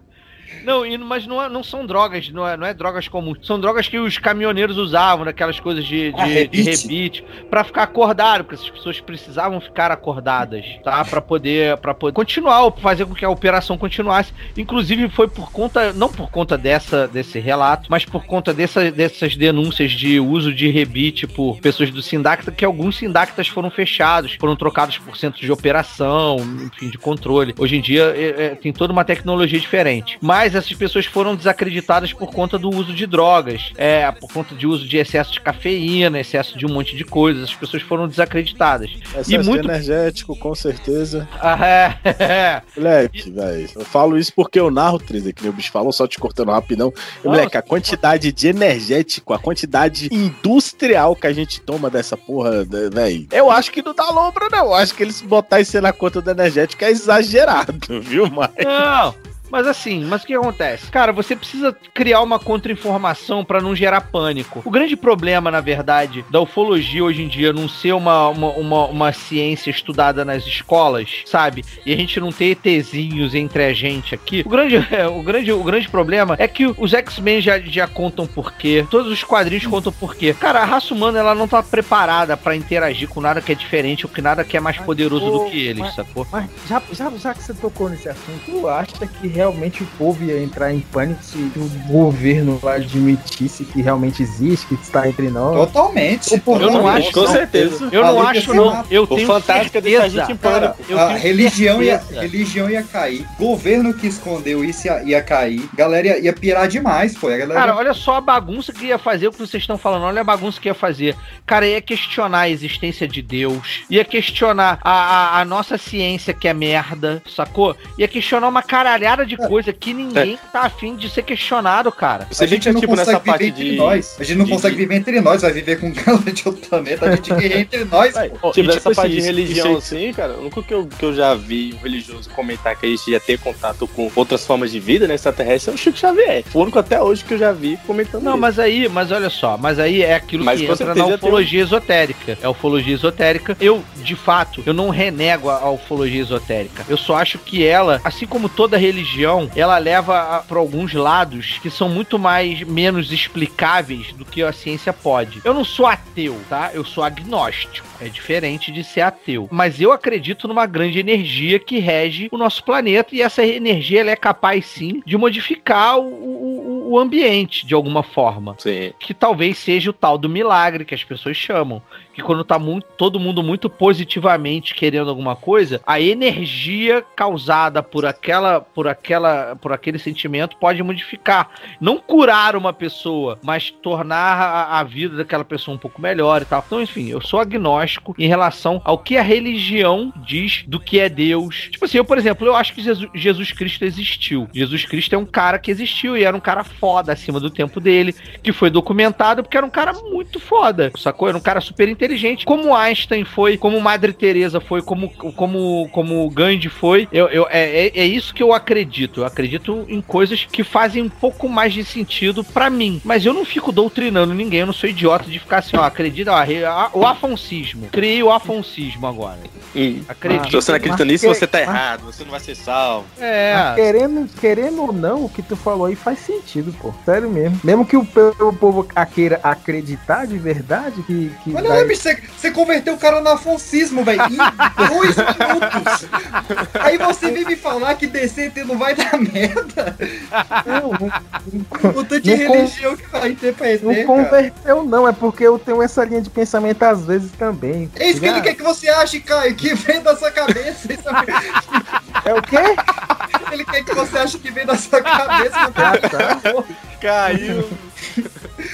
D: Não, mas não, é- não são drogas, não é, não é drogas comuns. São drogas que os caminhoneiros usavam, naquelas coisas de, de,
A: Ah,
D: de
A: rebite?
D: rebite, pra ficar acordado, porque essas pessoas precisavam ficar acordadas, tá? Pra poder, pra poder continuar, fazer com que a operação continuasse. Inclusive foi por conta, não por conta dessa, desse relato, mas por conta dessa, dessas denúncias de uso de rebite por pessoas do Sindacta, que alguns Sindactas foram fechados, foram trocados por centros de operação, enfim, de controle. Hoje em dia é, é, tem toda uma tecnologia diferente. Mas essas pessoas foram desacreditadas por conta do uso de drogas, é, por conta de uso de excesso de cafeína, excesso de um monte de coisas. As pessoas foram desacreditadas.
C: Excesso
D: e muito.
C: energético, com certeza.
D: Ah, é.
C: Moleque, velho. Eu falo isso porque eu narro, Trilha, que meu bicho falou, só te cortando rapidão.
D: Não,
C: moleque, a quantidade de energético, a quantidade industrial que a gente toma dessa porra, né, velho. Eu acho que não dá lombra, não. Eu acho que eles botar isso na conta do energético é exagerado, viu, mas.
D: Não, mas assim, mas o que acontece? Cara, você precisa criar uma contra-informação pra não gerar pânico. O grande problema, na verdade, da ufologia hoje em dia não ser uma, uma, uma, uma ciência estudada nas escolas, sabe? E a gente não ter ETzinhos entre a gente aqui. O grande, o grande, o grande problema é que os X-Men já, já contam por quê. Todos os quadrinhos contam por quê. Cara, a raça humana ela não tá preparada pra interagir com nada que é diferente ou que nada que é mais poderoso do que eles,
B: mas-
D: sacou?
B: Mas já, já, já que você tocou nesse assunto, tu acha que realmente o povo ia entrar em pânico se o governo admitisse que realmente existe, que está entre nós?
A: Totalmente.
B: O povo
D: Eu não acho,
H: Com
D: não.
H: certeza.
D: Eu não acho, não.
A: Senado.
D: Eu
H: O
D: tenho
H: Fantástico é deixar a
D: certeza.
H: gente em
A: Cara,
H: pânico.
D: Eu
A: a religião ia, religião ia cair, governo que escondeu isso ia, ia cair, galera ia, ia pirar demais. A galera
D: Cara, olha só a bagunça que ia fazer o que vocês estão falando. Olha a bagunça que ia fazer. Cara, ia questionar a existência de Deus. Ia questionar a, a, a nossa ciência que é merda, sacou? Ia questionar uma caralhada de coisa que ninguém tá afim de ser questionado, cara.
H: Você
A: a
H: vê
A: gente
H: que,
A: não
H: tipo,
A: consegue
H: nessa
A: viver
H: parte
A: entre
H: de.
A: nós. A gente não
H: de-
A: consegue
H: de-
A: viver entre nós, vai viver com galera de outro planeta, a gente vive entre nós. Pô.
H: Tipo,
C: e,
H: dessa parte de
C: isso-
H: religião,
C: isso
H: assim, cara, o único que eu, que eu já vi um religioso comentar que a gente ia ter contato com outras formas de vida, né, extraterrestre, é o Chico Xavier. O único até hoje que eu já vi comentando
D: Não,
H: isso.
D: mas aí, mas olha só, mas aí é aquilo
H: Mas
D: que entra na
H: tem
D: ufologia esotérica. É a ufologia esotérica. Eu, de fato, eu não renego a, a ufologia esotérica. Eu só acho que ela, assim como toda religião, ela leva para alguns lados que são muito mais menos explicáveis do que a ciência pode. Eu não sou ateu, tá? Eu sou agnóstico. É diferente de ser ateu. Mas eu acredito numa grande energia que rege o nosso planeta e essa energia ela é capaz sim de modificar o, o, o ambiente de alguma forma
H: Sim.
D: que talvez seja o tal do milagre que as pessoas chamam. Que quando tá muito, todo mundo muito positivamente querendo alguma coisa, a energia causada por aquela, por aquela, por aquele sentimento pode modificar. Não curar uma pessoa, mas tornar a, a vida daquela pessoa um pouco melhor e tal. Então, enfim, eu sou agnóstico em relação ao que a religião diz do que é Deus. Tipo assim, eu, por exemplo, eu acho que Jesus, Jesus Cristo existiu. Jesus Cristo é um cara que existiu e era um cara foda acima do tempo dele, que foi documentado porque era um cara muito foda, sacou? Era um cara super inteligente, como Einstein foi, como Madre Teresa foi, como como como Gandhi foi. Eu, eu é, é, é isso que eu acredito. Eu acredito em coisas que fazem um pouco mais de sentido pra mim, mas eu não fico doutrinando ninguém, eu não sou idiota de ficar assim, ó, acredita, ó, o afonsismo. Criei o afonsismo agora. Acredito.
H: Se você não acredita nisso,
B: que-
H: você tá
B: mas-
H: errado, você não vai ser salvo.
D: É.
B: Mas querendo, querendo ou não, o que tu falou aí faz sentido, pô. Sério mesmo. Mesmo que o, povo queira acreditar de verdade que. que
A: Olha bicho, você, você converteu o cara no afoncismo, velho, em dois minutos. Aí você vem me falar que DCT não vai dar merda. O tanto de
B: não con-
A: religião que vai ter pra ET,
B: Não
A: cara.
B: converteu, não. É porque eu tenho essa linha de pensamento às vezes também.
A: É isso que ele quer que você ache, Caio, que vem da sua cabeça. Isso
B: É o quê?
A: Ele quer que você ache que vem da sua cabeça.
H: Caiu.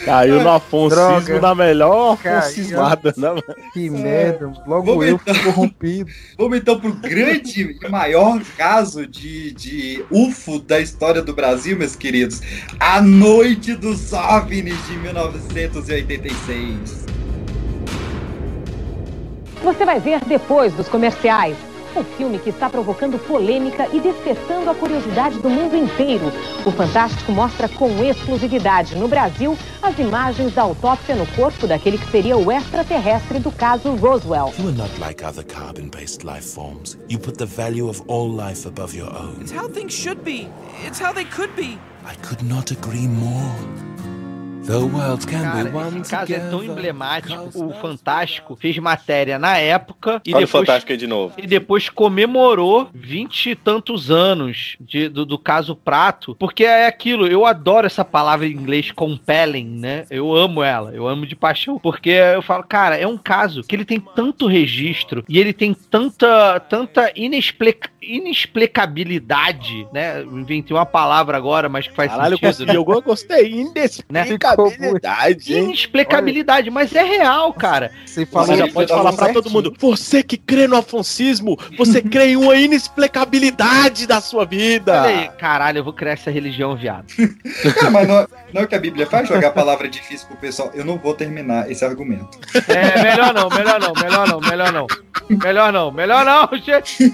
C: Caiu no afoncismo
B: Droga.
C: da melhor afoncismada. Né?
B: Que merda. Logo
A: Vamos
B: eu
A: então.
B: corrompido.
A: Vamos então pro grande e maior caso de, de UFO da história do Brasil, meus queridos. A Noite dos OVNIs de 1986.
O: Você vai ver depois dos comerciais. Um filme que está provocando polêmica e despertando a curiosidade do mundo inteiro. O Fantástico mostra com exclusividade no Brasil as imagens da autópsia no corpo daquele que seria o extraterrestre do caso Roswell.
P: You are not like other carbon based life forms. You put the value of all life above your own.
Q: It's how things should be. It's how they could be.
P: I could not agree more. The world can
D: Cara,
P: be one
D: esse caso é tão
P: together.
D: emblemático. O Fantástico fez matéria na época e
H: Olha o
D: depois
H: Fantástico aí de novo.
D: e depois comemorou vinte e tantos anos de- do, do caso Prato, porque é aquilo, eu adoro essa palavra em inglês compelling, né? Eu amo ela, eu amo de paixão, porque eu falo, cara, é um caso que ele tem tanto registro e ele tem tanta, tanta inexplica- inexplicabilidade, né? Eu inventei uma palavra agora, mas que faz
C: Caralho, eu
D: sentido.
C: consegui, eu gostei.
D: Né?
C: Inexplicabilidade, hein?
D: Inexplicabilidade, mas é real, cara.
B: Você
C: Você já pode falar pra todo mundo. Você que crê no afoncismo, você crê em uma inexplicabilidade da sua vida.
D: Aí, caralho, eu vou criar essa religião, viado.
A: Não, mas não, não é o que a Bíblia faz, jogar palavra difícil pro pessoal. Eu não vou terminar esse argumento.
D: É, melhor não, melhor não, melhor não, melhor não. Melhor não, melhor não, gente.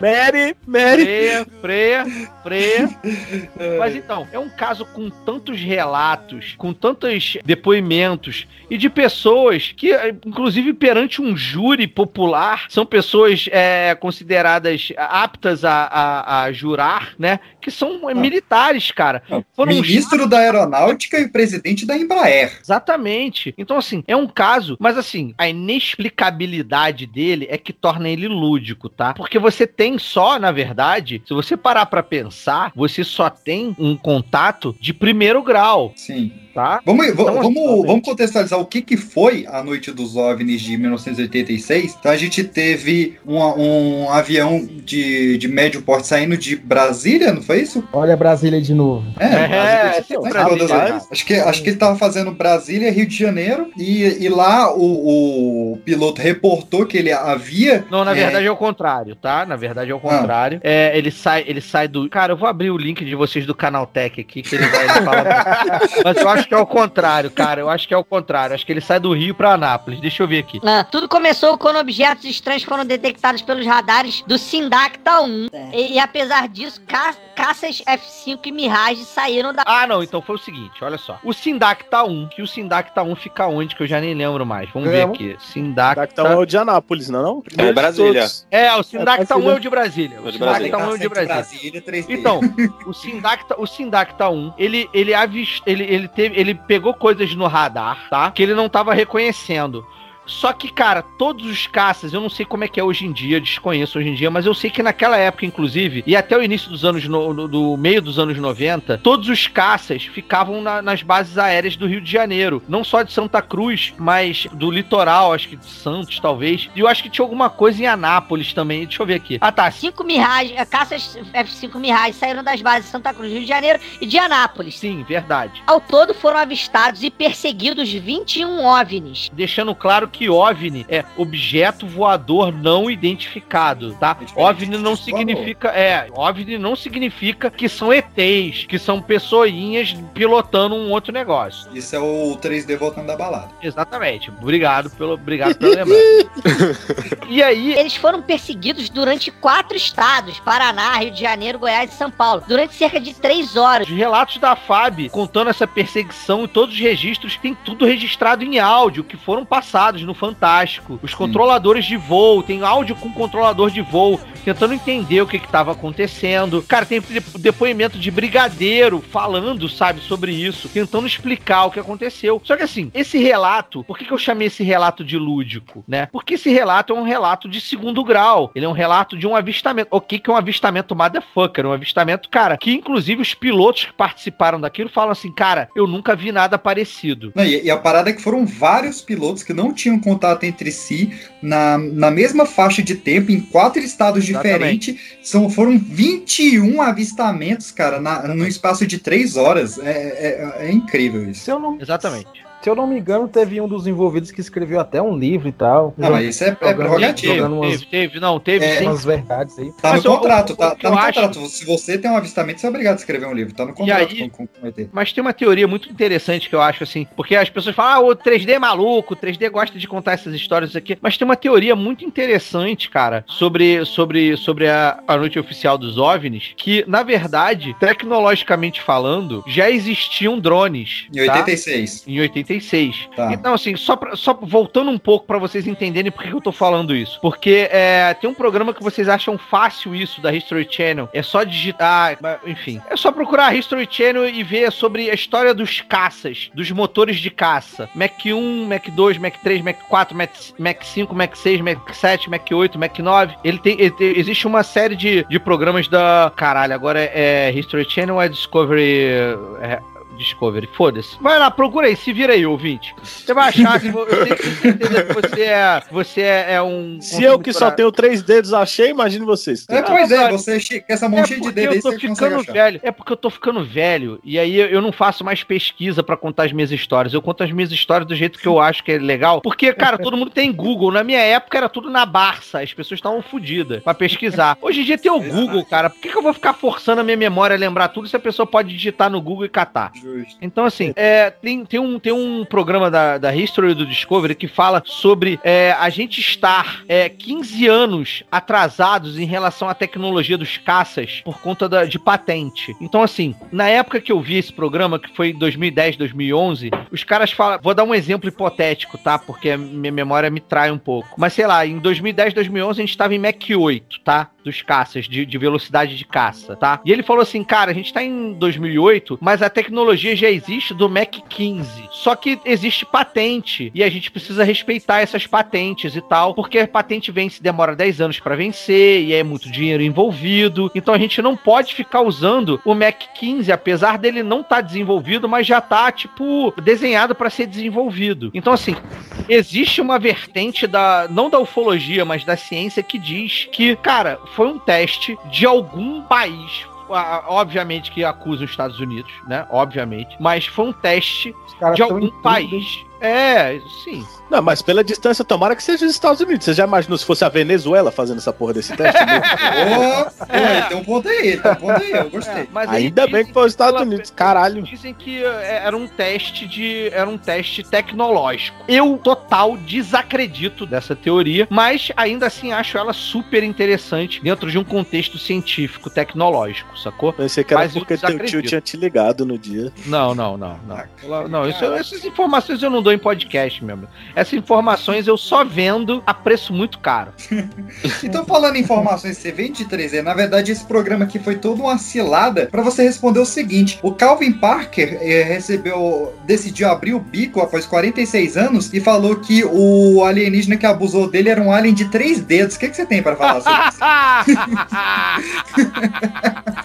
C: Mary, Mary.
D: Freia, freia, freia. Mas então, é um caso com tantos relatos, com tantos depoimentos e de pessoas que, eh, inclusive perante um júri popular, são pessoas eh, consideradas aptas a, a- a jurar, né? Que são eh, militares, cara. Foram uns
A: Ministro da Aeronáutica e presidente da Embraer.
D: Exatamente. Então, assim, é um caso, mas assim, a inexplicabilidade dele é que torna ele lúdico, tá? Porque você tem só, na verdade, se você parar pra pensar, você só tem um contato de primeiro grau.
A: Sim.
D: Tá?
A: Vamos,
D: Então,
A: vamos, vamos contextualizar o que, que foi a Noite dos OVNIs de 1986. Então a gente teve um, um avião de, de médio porte saindo de Brasília, não foi isso?
B: Olha Brasília de novo.
A: É, né,
D: Brasília.
A: todas as- acho, que, acho que ele tava fazendo Brasília, Rio de Janeiro, e, e lá o, o piloto reportou que ele havia.
D: Não, na
A: é,
D: verdade é o contrário, tá? Na verdade é o contrário. É, ele sai, ele sai do. Cara, eu vou abrir o link de vocês do Canal Tech aqui, que ele vai ele fala. Mas eu acho que é o contrário, cara. Eu acho que é o contrário. Acho que ele sai do Rio pra Anápolis. Deixa eu ver aqui.
M: Ah, tudo começou quando objetos estranhos foram detectados pelos radares do Sindacta 1. E, e apesar disso, ca caças F5 e Mirage saíram da.
D: Ah, não, então foi o seguinte, olha só. O Sindacta 1, que o Sindacta 1 fica onde, que eu já nem lembro mais. Vamos ver
C: Vamos.
D: aqui. Sindacta...
C: Então é o de Anápolis, não é não? Primeiro de
H: Brasília.
D: É, o Sindacta
C: É
D: 1 é o de Brasília. O Sindacta 1 é o de Brasília.
A: Brasília 3D.
D: Então, o Sindacta, o Sindacta 1, ele ele avist, ele ele teve, ele pegou coisas no radar, tá? Que ele não tava reconhecendo. Só que, cara, todos os caças, eu não sei como é que é hoje em dia, desconheço hoje em dia, mas eu sei que naquela época, inclusive, e até o início dos anos, no, no- do meio dos anos 90, todos os caças ficavam na- nas bases aéreas do Rio de Janeiro. Não só de Santa Cruz, mas do litoral, acho que de Santos, talvez. E eu acho que tinha alguma coisa em Anápolis também. Deixa eu ver aqui. Ah, tá.
R: Cinco Mirage, eh, caças F-5 Mirage saíram das bases de Santa Cruz, Rio de Janeiro e de Anápolis.
D: Sim, verdade.
R: Ao todo foram avistados e perseguidos 21 OVNIs.
D: Deixando claro que OVNI é objeto voador não identificado, tá? OVNI não significa, é, OVNI não significa que são ETs, que são pessoinhas pilotando um outro negócio.
A: Isso é o 3D voltando da balada.
D: Exatamente. Obrigado pelo, obrigado pela lembrança. e aí,
R: Eles foram perseguidos durante quatro estados: Paraná, Rio de Janeiro, Goiás e São Paulo, durante cerca de três horas.
D: Os relatos da FAB contando essa perseguição e todos os registros tem tudo registrado em áudio que foram passados no Fantástico. Os controladores de voo, tem áudio com controlador de voo tentando entender o que estava acontecendo. Cara, tem de- depoimento de brigadeiro falando, sabe, sobre isso, tentando explicar o que aconteceu. Só que assim, esse relato, por que, que eu chamei esse relato de lúdico, né? Porque esse relato é um relato de segundo grau. Ele é um relato de um avistamento. O que, que é um avistamento motherfucker? Um avistamento, cara, que inclusive os pilotos que participaram daquilo falam assim, cara, eu nunca vi nada parecido.
A: Não, e, e a parada é que foram vários pilotos que não tinham contato entre si na, na mesma faixa de tempo, em quatro estados
D: Exatamente.
A: diferentes. São, foram 21 avistamentos, cara, na, no espaço de três horas. É, é- é incrível isso.
B: Se eu não,
D: Exatamente.
B: Se eu não me engano, teve um dos envolvidos que escreveu até um livro e tal.
A: Ah, mas isso é, é
B: Jogando- jogando umas-
D: Teve, teve, não, teve
A: É,
D: sim.
B: umas verdades aí.
A: Tá
D: Mas
A: no contrato,
D: o-
A: tá, tá
D: eu
A: no
D: acho-
A: contrato. Se você tem um avistamento, você é obrigado a escrever um livro. Tá no contrato
D: aí-
A: com, com, com o ET.
D: Mas tem uma teoria muito interessante que eu acho assim, porque as pessoas falam, ah, o 3D é maluco, o 3D gosta de contar essas histórias aqui, mas tem uma teoria muito interessante, cara, sobre, sobre, sobre a, a noite oficial dos OVNIs, que, na verdade, tecnologicamente falando, já existiam drones.
A: Em
D: tá?
A: 86.
D: Em 86.
A: Tá.
D: Então, assim, só, pra- só voltando um pouco pra vocês entenderem por que eu tô falando isso. Porque é, tem um programa que vocês acham fácil isso da History Channel. É só digitar, mas, enfim. É só procurar History Channel e ver sobre a história dos caças, dos motores de caça. Mac 1, Mac 2, Mac 3, Mac 4, Mac, Mac 5, Mac 6, Mac 7, Mac 8, Mac 9. Ele tem, ele tem- existe uma série de, de programas da. Caralho, agora é, é History Channel ou é Discovery. é, Discovery, foda-se. Vai lá, procura aí, se vira aí, ouvinte. Você vai achar que eu tenho certeza que você é, você é, é um.
C: Se eu que só tenho três dedos achei, imagine vocês.
A: É, pois é, você com essa mão
D: É
A: cheia de
D: porque
A: dedo aí,
D: eu tô
A: você consegue
D: ficando velho. É porque eu tô ficando velho. E aí eu- eu não faço mais pesquisa pra contar as minhas histórias. Eu conto as minhas histórias do jeito que eu acho que é legal. Porque, cara, todo mundo tem Google. Na minha época era tudo na Barça. As pessoas estavam fodidas pra pesquisar. Hoje em dia tem o Google, cara. Por que, que eu vou ficar forçando a minha memória a lembrar tudo se a pessoa pode digitar no Google e catar? Então, assim, é, tem, tem, um, tem um programa da, da History do Discovery que fala sobre é, a gente estar é, 15 anos atrasados em relação à tecnologia dos caças por conta da- de patente. Então, assim, na época que eu vi esse programa, que foi em 2010, 2011, os caras falam. Vou dar um exemplo hipotético, tá? Porque a minha memória me trai um pouco. Mas sei lá, em 2010, 2011, a gente tava em Mach 8, tá? Dos caças, de, de velocidade de caça, tá? E ele falou assim, cara, a gente tá em 2008, mas a tecnologia já existe do Mac 15. Só que existe patente e a gente precisa respeitar essas patentes e tal, porque a patente vence, demora 10 anos pra vencer e é muito dinheiro envolvido. Então a gente não pode ficar usando o Mac 15, apesar dele não estar desenvolvido, mas já tá tipo desenhado pra ser desenvolvido. Então assim, existe uma vertente da não da ufologia, mas da ciência que diz que, cara, foi um teste de algum país obviamente que acusa os Estados Unidos, né? Obviamente. Mas foi um teste de algum país. É, sim.
C: Não, mas pela distância, tomara que seja os Estados Unidos. Você já imaginou se fosse a Venezuela fazendo essa porra desse teste?
A: Pô, tem um ponto aí, tem um ponto aí, eu gostei.
D: Mas aí
C: Ainda bem que foi os Estados Unidos, caralho.
D: Dizem que é, era um teste de. Era um teste tecnológico. Eu, total, desacredito dessa teoria, mas ainda assim acho ela super interessante dentro de um contexto científico, tecnológico, sacou?
C: Pensei que era
D: Mas
C: porque teu tio tinha te ligado no dia.
D: Não, não, não, não. Não, isso- essas informações eu não dou em podcast, meu amigo. Essas informações eu só vendo a preço muito caro.
A: Então, falando em informações que você vende 3D, na verdade, esse programa aqui foi toda uma cilada pra você responder o seguinte: o Calvin Parker eh, recebeu, decidiu abrir o bico após 46 anos e falou que o alienígena que abusou dele era um alien de três dedos. O que, que você tem pra falar sobre isso?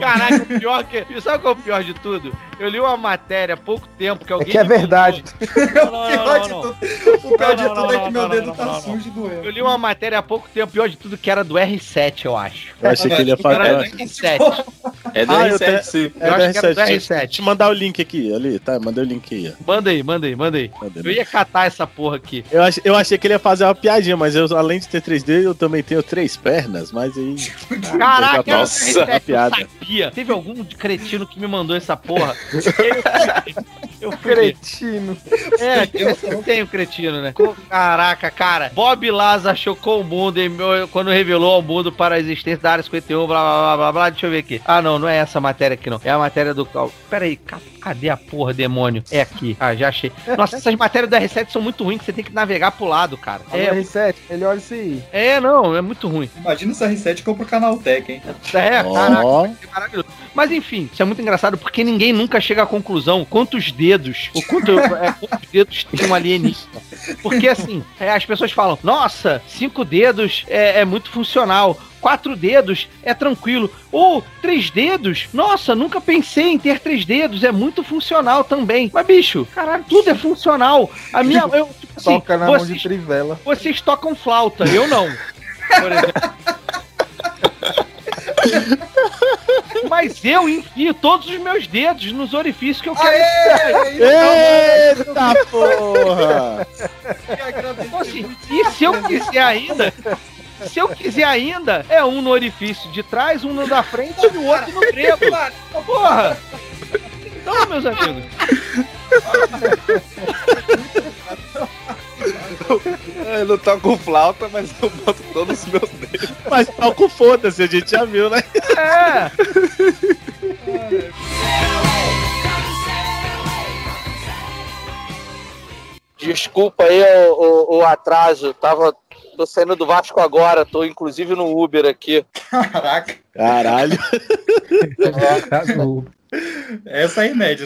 D: Caraca, o pior que. Sabe qual é o pior de tudo? Eu li uma matéria há pouco tempo que
B: É
D: alguém.
B: que é
D: me mandou-
B: verdade.
D: Não, não, não, não, não.
A: O pior de
D: Não, não,
A: tudo é
D: não,
A: que meu dedo
D: não,
A: tá sujo e doendo.
D: Eu li uma matéria há pouco tempo, pior de tudo, que era do R7, eu acho.
C: Eu achei que ele ia fazer.
D: Era do R7.
H: É do
C: Ah, eu
H: R7,
C: tenho-
H: sim.
C: É
D: Eu
C: do
D: acho que era do
C: R7.
D: R7.
C: Deixa eu mandar o link aqui, ali, tá? Mandei o link aí. ó.
D: Manda aí, manda aí, manda aí.
C: Cadê?
D: Eu ia catar essa porra aqui.
C: Eu, ach, eu achei que ele ia fazer uma piadinha, mas eu, além de ter 3D, eu também tenho três pernas, mas aí.
D: Caraca,
C: Nossa,
D: R7,
C: uma piada.
D: Eu sabia. Teve algum cretino que me mandou essa porra. Eu fui.
B: Cretino.
D: É, eu sempre tenho cretino, né? Caraca, cara. Bob Lazar chocou o mundo em meu- quando revelou ao mundo para a existência da área 51, blá blá blá blá blá. Deixa eu ver aqui. Ah, não, não é essa matéria aqui, não. É a matéria do. Pera aí, ca- cadê a porra, demônio? É aqui. Ah, já achei. Nossa, essas matérias do R7 são muito ruins, que você tem que navegar pro lado, cara.
B: É,
D: É,
B: R7, melhor isso aí.
D: é, não, é muito ruim.
A: Imagina esse R7 que eu pro canal Tech, hein?
D: É,
C: Ó.
D: caraca, que maravilhoso. Mas enfim, isso é muito engraçado porque ninguém nunca chega à conclusão quantos dedos, o quanto, é, quantos dedos tem um alienígena. Porque assim, é, as pessoas falam, nossa, cinco dedos é, é muito funcional. Quatro dedos é tranquilo. Ou três dedos, nossa, nunca pensei em ter três dedos, é muito funcional também. Mas, bicho, caralho, tudo é funcional. A minha. Eu, tipo assim,
B: Toca na mão de
D: vocês,
B: trivela.
D: vocês tocam flauta, eu não. Por exemplo. Mas eu enfio todos os meus dedos nos orifícios que eu quero.
C: Eita porra!
D: Então, assim, e se eu quiser ainda, se eu quiser ainda, é um no orifício de trás, um no da frente e o outro no grego. Porra! Então, meus amigos.
H: Eu não toco flauta, mas eu boto todos os meus dedos.
C: Mas toca o foda-se, a gente já viu, né?
D: É!
G: Desculpa aí o, o- o atraso. Tava. Tô saindo do Vasco agora, tô inclusive no Uber aqui.
A: Caraca,
C: Caralho.
A: essa é inédita.